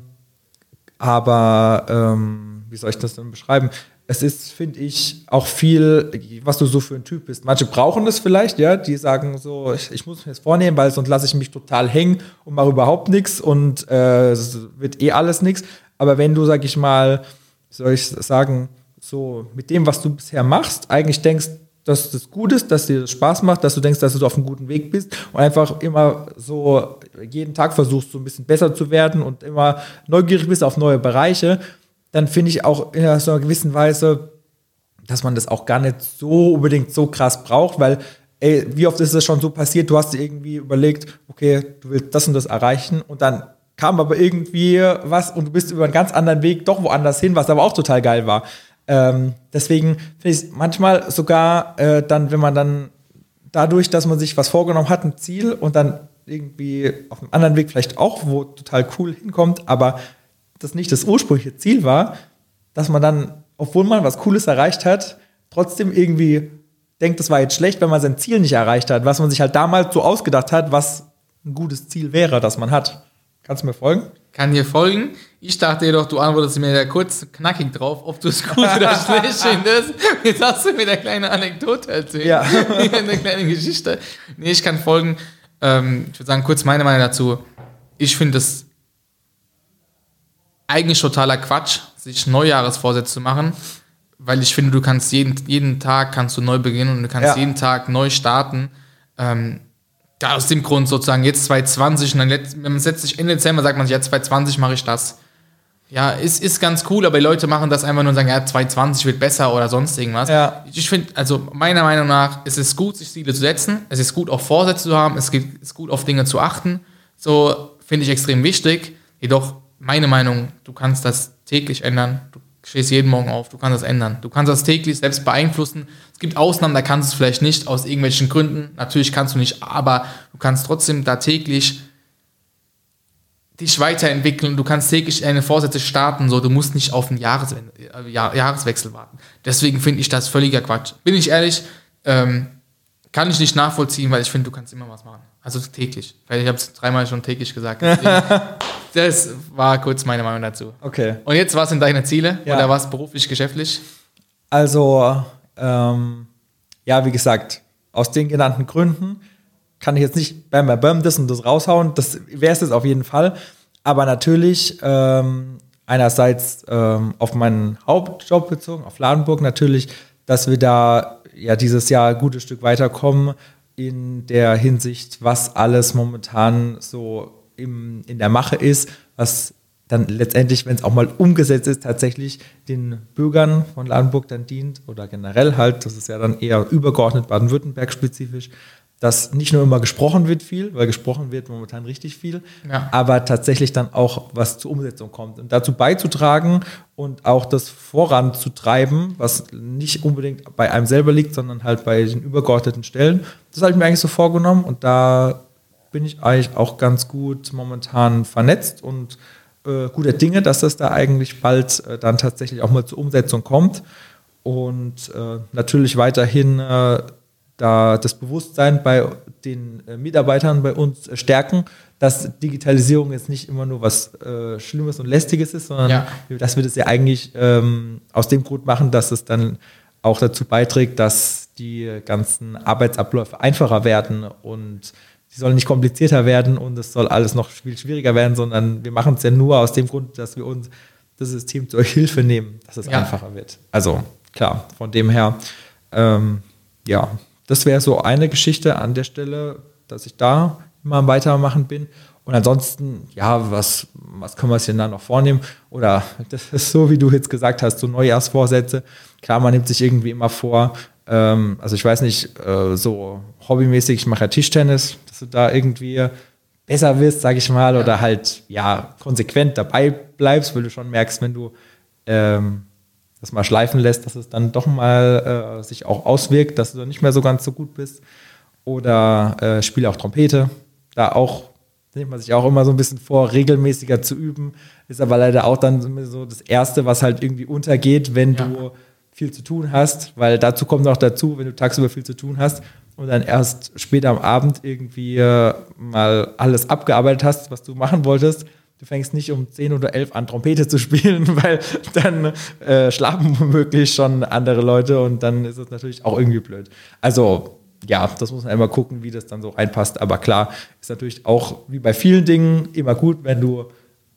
aber ähm, wie soll ich das denn beschreiben? Es ist, finde ich, auch viel, was du so für ein Typ bist. Manche brauchen das vielleicht, ja, die sagen so, ich, ich muss mir das vornehmen, weil sonst lasse ich mich total hängen und mache überhaupt nichts und äh, wird eh alles nichts. Aber wenn du, sag ich mal, soll ich sagen, so mit dem, was du bisher machst, eigentlich denkst, dass das gut ist, dass dir das Spaß macht, dass du denkst, dass du auf einem guten Weg bist und einfach immer so jeden Tag versuchst, so ein bisschen besser zu werden und immer neugierig bist auf neue Bereiche, dann finde ich auch in so einer gewissen Weise, dass man das auch gar nicht so unbedingt so krass braucht, weil ey, wie oft ist es schon so passiert, du hast dir irgendwie überlegt, okay, du willst das und das erreichen und dann kam aber irgendwie was und du bist über einen ganz anderen Weg doch woanders hin, was aber auch total geil war. Ähm, deswegen finde ich es manchmal sogar äh, dann, wenn man dann dadurch, dass man sich was vorgenommen hat, ein Ziel und dann irgendwie auf einem anderen Weg vielleicht auch wo total cool hinkommt, aber das nicht das ursprüngliche Ziel war, dass man dann, obwohl man was Cooles erreicht hat, trotzdem irgendwie denkt, das war jetzt schlecht, wenn man sein Ziel nicht erreicht hat, was man sich halt damals so ausgedacht hat, was ein gutes Ziel wäre, das man hat. Kannst du mir folgen? Kann dir folgen. Ich dachte jedoch, du antwortest mir da kurz knackig drauf, ob du es gut oder *laughs* schlecht findest. Jetzt hast du mir eine kleine Anekdote erzählt. Ja. *laughs* eine kleine Geschichte. Nee, ich kann folgen. Ähm, ich würde sagen, kurz meine Meinung dazu. Ich finde es eigentlich totaler Quatsch, sich Neujahresvorsätze zu machen, weil ich finde, du kannst jeden, jeden Tag kannst du neu beginnen und du kannst Ja. jeden Tag neu starten. Ähm, da aus dem Grund sozusagen jetzt 2020 und dann letzt, wenn man setzt sich Ende Dezember sagt man sich, ja 2020 mache ich das. Ja, ist, ist ganz cool, aber die Leute machen das einfach nur und sagen, ja 2020 wird besser oder sonst irgendwas. Ja. Ich finde, also meiner Meinung nach, es ist gut, sich Ziele zu setzen. Es ist gut, auch Vorsätze zu haben. Es ist gut, auf Dinge zu achten. So finde ich extrem wichtig. Jedoch, meine Meinung, du kannst das täglich ändern. Du stehst jeden Morgen auf, du kannst das ändern. Du kannst das täglich selbst beeinflussen. Es gibt Ausnahmen, da kannst du es vielleicht nicht aus irgendwelchen Gründen. Natürlich kannst du nicht, aber du kannst trotzdem da täglich dich weiterentwickeln. Du kannst täglich deine Vorsätze starten. So, du musst nicht auf einen Jahres äh, Jahr Jahreswechsel warten. Deswegen finde ich das völliger Quatsch. Bin ich ehrlich, ähm, kann ich nicht nachvollziehen, weil ich finde, du kannst immer was machen. Also täglich. Weil ich habe es dreimal schon täglich gesagt. *laughs* Das war kurz meine Meinung dazu. Okay. Und jetzt, was sind deine Ziele? Ja. Oder was beruflich, geschäftlich? Also, ähm, ja, wie gesagt, aus den genannten Gründen kann ich jetzt nicht bam, bam, bam, das und das raushauen. Das wäre es jetzt auf jeden Fall. Aber natürlich, ähm, einerseits ähm, auf meinen Hauptjob bezogen, auf Ladenburg natürlich, dass wir da ja dieses Jahr ein gutes Stück weiterkommen in der Hinsicht, was alles momentan so im, in der Mache ist, was dann letztendlich, wenn es auch mal umgesetzt ist, tatsächlich den Bürgern von Ladenburg dann dient oder generell halt, das ist ja dann eher übergeordnet Baden-Württemberg spezifisch, dass nicht nur immer gesprochen wird viel, weil gesprochen wird momentan richtig viel, Ja. aber tatsächlich dann auch was zur Umsetzung kommt und dazu beizutragen und auch das voranzutreiben, was nicht unbedingt bei einem selber liegt, sondern halt bei den übergeordneten Stellen. Das habe ich mir eigentlich so vorgenommen und da bin ich eigentlich auch ganz gut momentan vernetzt und äh, guter Dinge, dass das da eigentlich bald äh, dann tatsächlich auch mal zur Umsetzung kommt. Und äh, natürlich weiterhin äh, da das Bewusstsein bei den äh, Mitarbeitern bei uns stärken, dass Digitalisierung jetzt nicht immer nur was äh, Schlimmes und Lästiges ist, sondern Ja. dass wir das ja eigentlich ähm, aus dem Grund machen, dass es dann auch dazu beiträgt, dass die ganzen Arbeitsabläufe einfacher werden und die sollen nicht komplizierter werden und es soll alles noch viel schwieriger werden, sondern wir machen es ja nur aus dem Grund, dass wir uns das System zur Hilfe nehmen, dass es Ja. einfacher wird. Also klar, von dem her, ähm, ja, das wäre so eine Geschichte an der Stelle, dass ich da immer am Weitermachen bin. Und ansonsten, ja, was, was können wir uns denn da noch vornehmen? Oder *laughs* das ist so, wie du jetzt gesagt hast, so Neujahrsvorsätze. Klar, man nimmt sich irgendwie immer vor, ähm, also ich weiß nicht, äh, so hobbymäßig, ich mache ja Tischtennis, dass du da irgendwie besser wirst, sage ich mal, oder halt, ja, konsequent dabei bleibst, weil du schon merkst, wenn du ähm, das mal schleifen lässt, dass es dann doch mal äh, sich auch auswirkt, dass du dann nicht mehr so ganz so gut bist. Oder äh, spiele auch Trompete. Da auch nimmt man sich auch immer so ein bisschen vor, regelmäßiger zu üben. Ist aber leider auch dann so das Erste, was halt irgendwie untergeht, wenn Ja. du viel zu tun hast, weil dazu kommt noch dazu, wenn du tagsüber viel zu tun hast und dann erst später am Abend irgendwie äh, mal alles abgearbeitet hast, was du machen wolltest. Du fängst nicht um 10 oder 11 an, Trompete zu spielen, *laughs* weil dann äh, schlafen womöglich schon andere Leute und dann ist es natürlich auch irgendwie blöd. Also ja, das muss man immer gucken, wie das dann so reinpasst. Aber klar, ist natürlich auch wie bei vielen Dingen immer gut, wenn du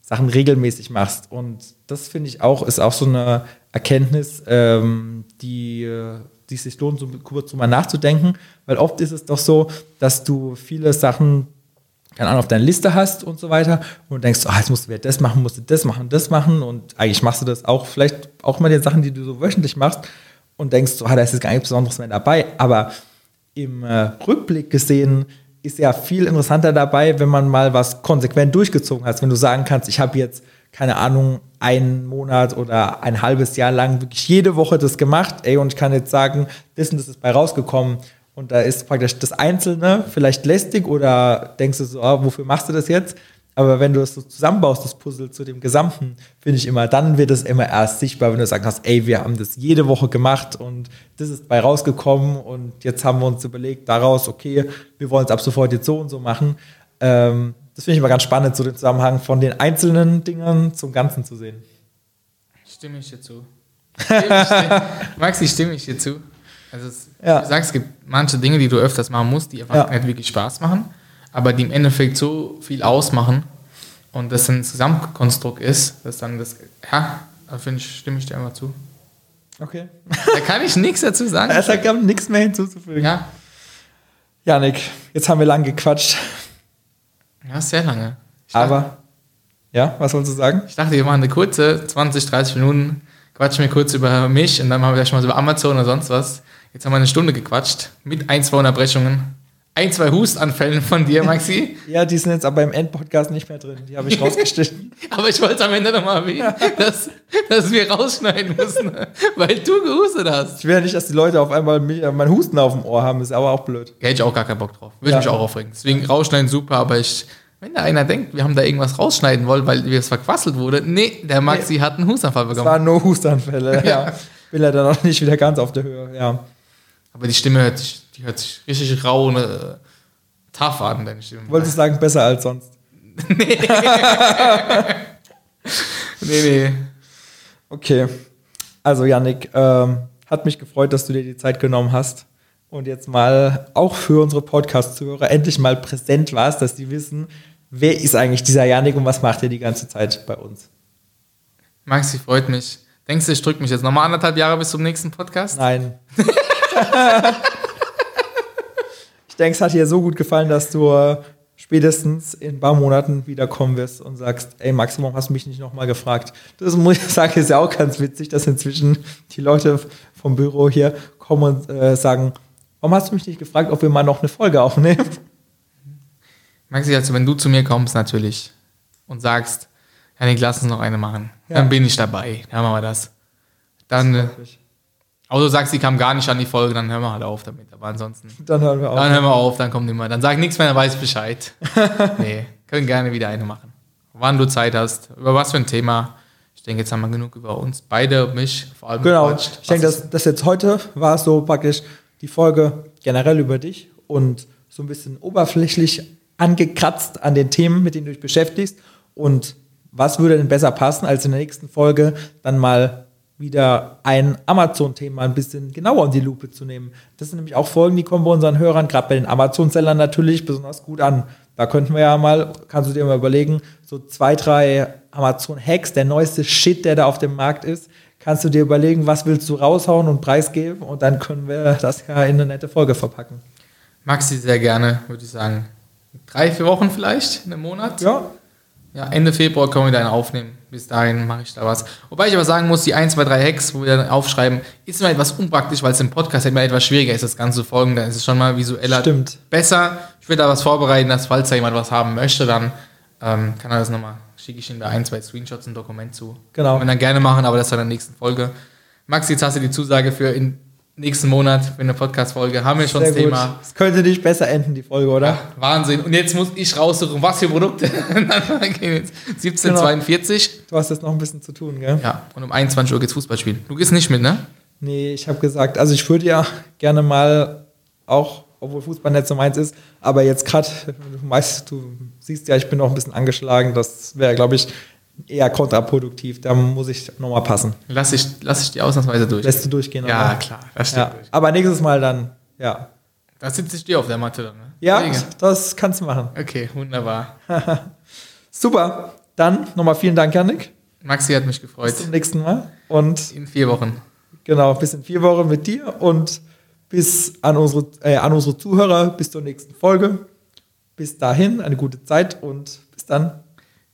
Sachen regelmäßig machst. Und das finde ich auch, ist auch so eine Erkenntnis, ähm, die, die sich lohnt, so kurz drüber nachzudenken. Weil oft ist es doch so, dass du viele Sachen keine Ahnung, auf deiner Liste hast und so weiter. Und denkst, ah, jetzt musst du wieder das machen, musst du das machen, das machen. Und eigentlich machst du das auch vielleicht auch mal die Sachen, die du so wöchentlich machst. Und denkst, so, ah, da ist jetzt gar nichts Besonderes mehr dabei, aber im äh, Rückblick gesehen ist ja viel interessanter dabei, wenn man mal was konsequent durchgezogen hat, wenn du sagen kannst, ich habe jetzt keine Ahnung, einen Monat oder ein halbes Jahr lang wirklich jede Woche das gemacht, ey, und ich kann jetzt sagen, das und das ist bei rausgekommen. Und da ist praktisch das Einzelne vielleicht lästig oder denkst du so, ah, wofür machst du das jetzt? Aber wenn du es so zusammenbaust, das Puzzle zu dem Gesamten, finde ich immer, dann wird es immer erst sichtbar, wenn du sagst, ey, wir haben das jede Woche gemacht und das ist bei rausgekommen und jetzt haben wir uns überlegt, daraus, okay, wir wollen es ab sofort jetzt so und so machen. Ähm, das finde ich immer ganz spannend, so den Zusammenhang von den einzelnen Dingen zum Ganzen zu sehen. Stimme ich dir zu. *laughs* Maxi, stimme ich dir zu. Also es, Ja. du sagst, es gibt manche Dinge, die du öfters machen musst, die einfach Ja. nicht wirklich Spaß machen, aber die im Endeffekt so viel ausmachen und das ein Gesamtkonstrukt ist, dass dann das, ja, da finde ich, stimme ich dir einfach zu. Okay. Da kann ich nichts dazu sagen. Es hat gar nichts mehr hinzuzufügen. Ja, Janik, jetzt haben wir lang gequatscht, ja, sehr lange. Ich dachte, aber ja, was sollst du sagen? ich dachte, wir machen eine kurze, 20, 30 Minuten, quatschen wir kurz über mich und dann machen wir gleich mal so über Amazon oder sonst was. Jetzt haben wir eine Stunde gequatscht mit ein, zwei Unterbrechungen. Ein, zwei Hustanfällen von dir, Maxi. *laughs* Ja, die sind jetzt aber im Endpodcast nicht mehr drin. Die habe ich rausgestrichen. *laughs* Aber ich wollte am Ende nochmal erwähnen, *laughs* dass, dass wir rausschneiden müssen, weil du gehustet hast. Ich will ja nicht, dass die Leute auf einmal mich, äh, mein Husten auf dem Ohr haben, ist aber auch blöd. Ja, hätte ich auch gar keinen Bock drauf. Würde Ja. mich auch aufregen. Deswegen rausschneiden super, aber ich, wenn da einer denkt, wir haben da irgendwas rausschneiden wollen, weil wir es verquasselt wurde, nee, der Maxi hat einen Hustanfall Es bekommen. waren nur Hustanfälle. ja. Will er dann noch nicht wieder ganz auf der Höhe. Ja. Aber die Stimme hört sich, die hört sich richtig rau und äh, tough an, deine Stimme. Wolltest *laughs* du sagen, besser als sonst? *laughs* Nee, nee. Okay. Also, Yannick, ähm, hat mich gefreut, dass du dir die Zeit genommen hast und jetzt mal auch für unsere Podcast-Zuhörer endlich mal präsent warst, dass die wissen, wer ist eigentlich dieser Yannick und was macht er die ganze Zeit bei uns. Maxi, freut mich. Denkst du, ich drücke mich jetzt nochmal anderthalb Jahre bis zum nächsten Podcast? Nein. *laughs* ich denke, es hat dir so gut gefallen, dass du äh, spätestens in ein paar Monaten wiederkommen wirst und sagst, ey Max, warum hast du mich nicht nochmal gefragt? Das muss *laughs* ich sagen, ist ja auch ganz witzig, dass inzwischen die Leute vom Büro hier kommen und äh, sagen, warum hast du mich nicht gefragt, ob wir mal noch eine Folge aufnehmen? *laughs* Maxi, also wenn du zu mir kommst natürlich und sagst, Janik, lass uns noch eine machen, Ja. dann bin ich dabei. Dann machen wir das. Dann, äh, außer du sagst, die kam gar nicht an die Folge, dann hören wir halt auf damit. Aber ansonsten, Dann hören wir auf. dann hören wir auf, dann kommt niemand. Dann sag nichts mehr, dann weiß Bescheid. *laughs* nee, können gerne wieder eine machen. Wann du Zeit hast, über was für ein Thema. Ich denke, jetzt haben wir genug über uns, beide, mich, vor allem Genau, ich denke, dass das jetzt heute war es so praktisch die Folge generell über dich und so ein bisschen oberflächlich angekratzt an den Themen, mit denen du dich beschäftigst. Und was würde denn besser passen, als in der nächsten Folge dann mal wieder ein Amazon-Thema ein bisschen genauer in die Lupe zu nehmen. Das sind nämlich auch Folgen, die kommen bei unseren Hörern, gerade bei den Amazon-Sellern natürlich besonders gut an. Da könnten wir ja mal, kannst du dir mal überlegen, so zwei, drei Amazon-Hacks, der neueste Shit, der da auf dem Markt ist, kannst du dir überlegen, was willst du raushauen und preisgeben und dann können wir das ja in eine nette Folge verpacken. Maxi sehr gerne, würde ich sagen. Drei, vier Wochen vielleicht, in einem Monat. Ja, Ja, Ende Februar können wir dann aufnehmen. Bis dahin mache ich da was. Wobei ich aber sagen muss, die 1, 2, 3 Hacks, wo wir dann aufschreiben, ist immer etwas unpraktisch, weil es im Podcast immer etwas schwieriger ist, das Ganze zu folgen. Dann ist es schon mal visueller Stimmt. besser. Ich würde da was vorbereiten, dass falls da jemand was haben möchte, dann ähm, kann er das nochmal, schicke ich ihm da ein, zwei Screenshots, ein Dokument zu. Genau. Können wir dann gerne machen, aber das dann in der nächsten Folge. Max, jetzt hast du die Zusage für in nächsten Monat, für eine Podcast-Folge. Haben wir schon sehr das gut. Thema. Es könnte nicht besser enden, die Folge, oder? Ja, Wahnsinn. Und jetzt muss ich raussuchen, was für Produkte. *laughs* Dann gehen jetzt 1742. Du hast jetzt noch ein bisschen zu tun, gell? Ja, und um 21 Uhr geht's Fußball spielen. Du gehst nicht mit, ne? Nee, ich habe gesagt, also ich würde ja gerne mal auch, obwohl Fußball nicht so meins ist, aber jetzt gerade, *laughs* du du siehst ja, ich bin noch ein bisschen angeschlagen, das wäre, glaube ich, eher kontraproduktiv. Da muss ich nochmal passen. Lass ich, lass ich die ausnahmsweise durch. Lässt du durchgehen? ja, oder? klar. Steht ja. durch. Aber nächstes Mal dann, ja. Da sitze ich dir auf der Matte dann, ne? Ja, Kollege. das kannst du machen. Okay, wunderbar. *laughs* Super. Dann nochmal vielen Dank, Janik. Maxi hat mich gefreut. Bis zum nächsten Mal. Und In vier Wochen. genau, bis in vier Wochen mit dir und bis an unsere, äh, an unsere Zuhörer, bis zur nächsten Folge. Bis dahin, eine gute Zeit und bis dann.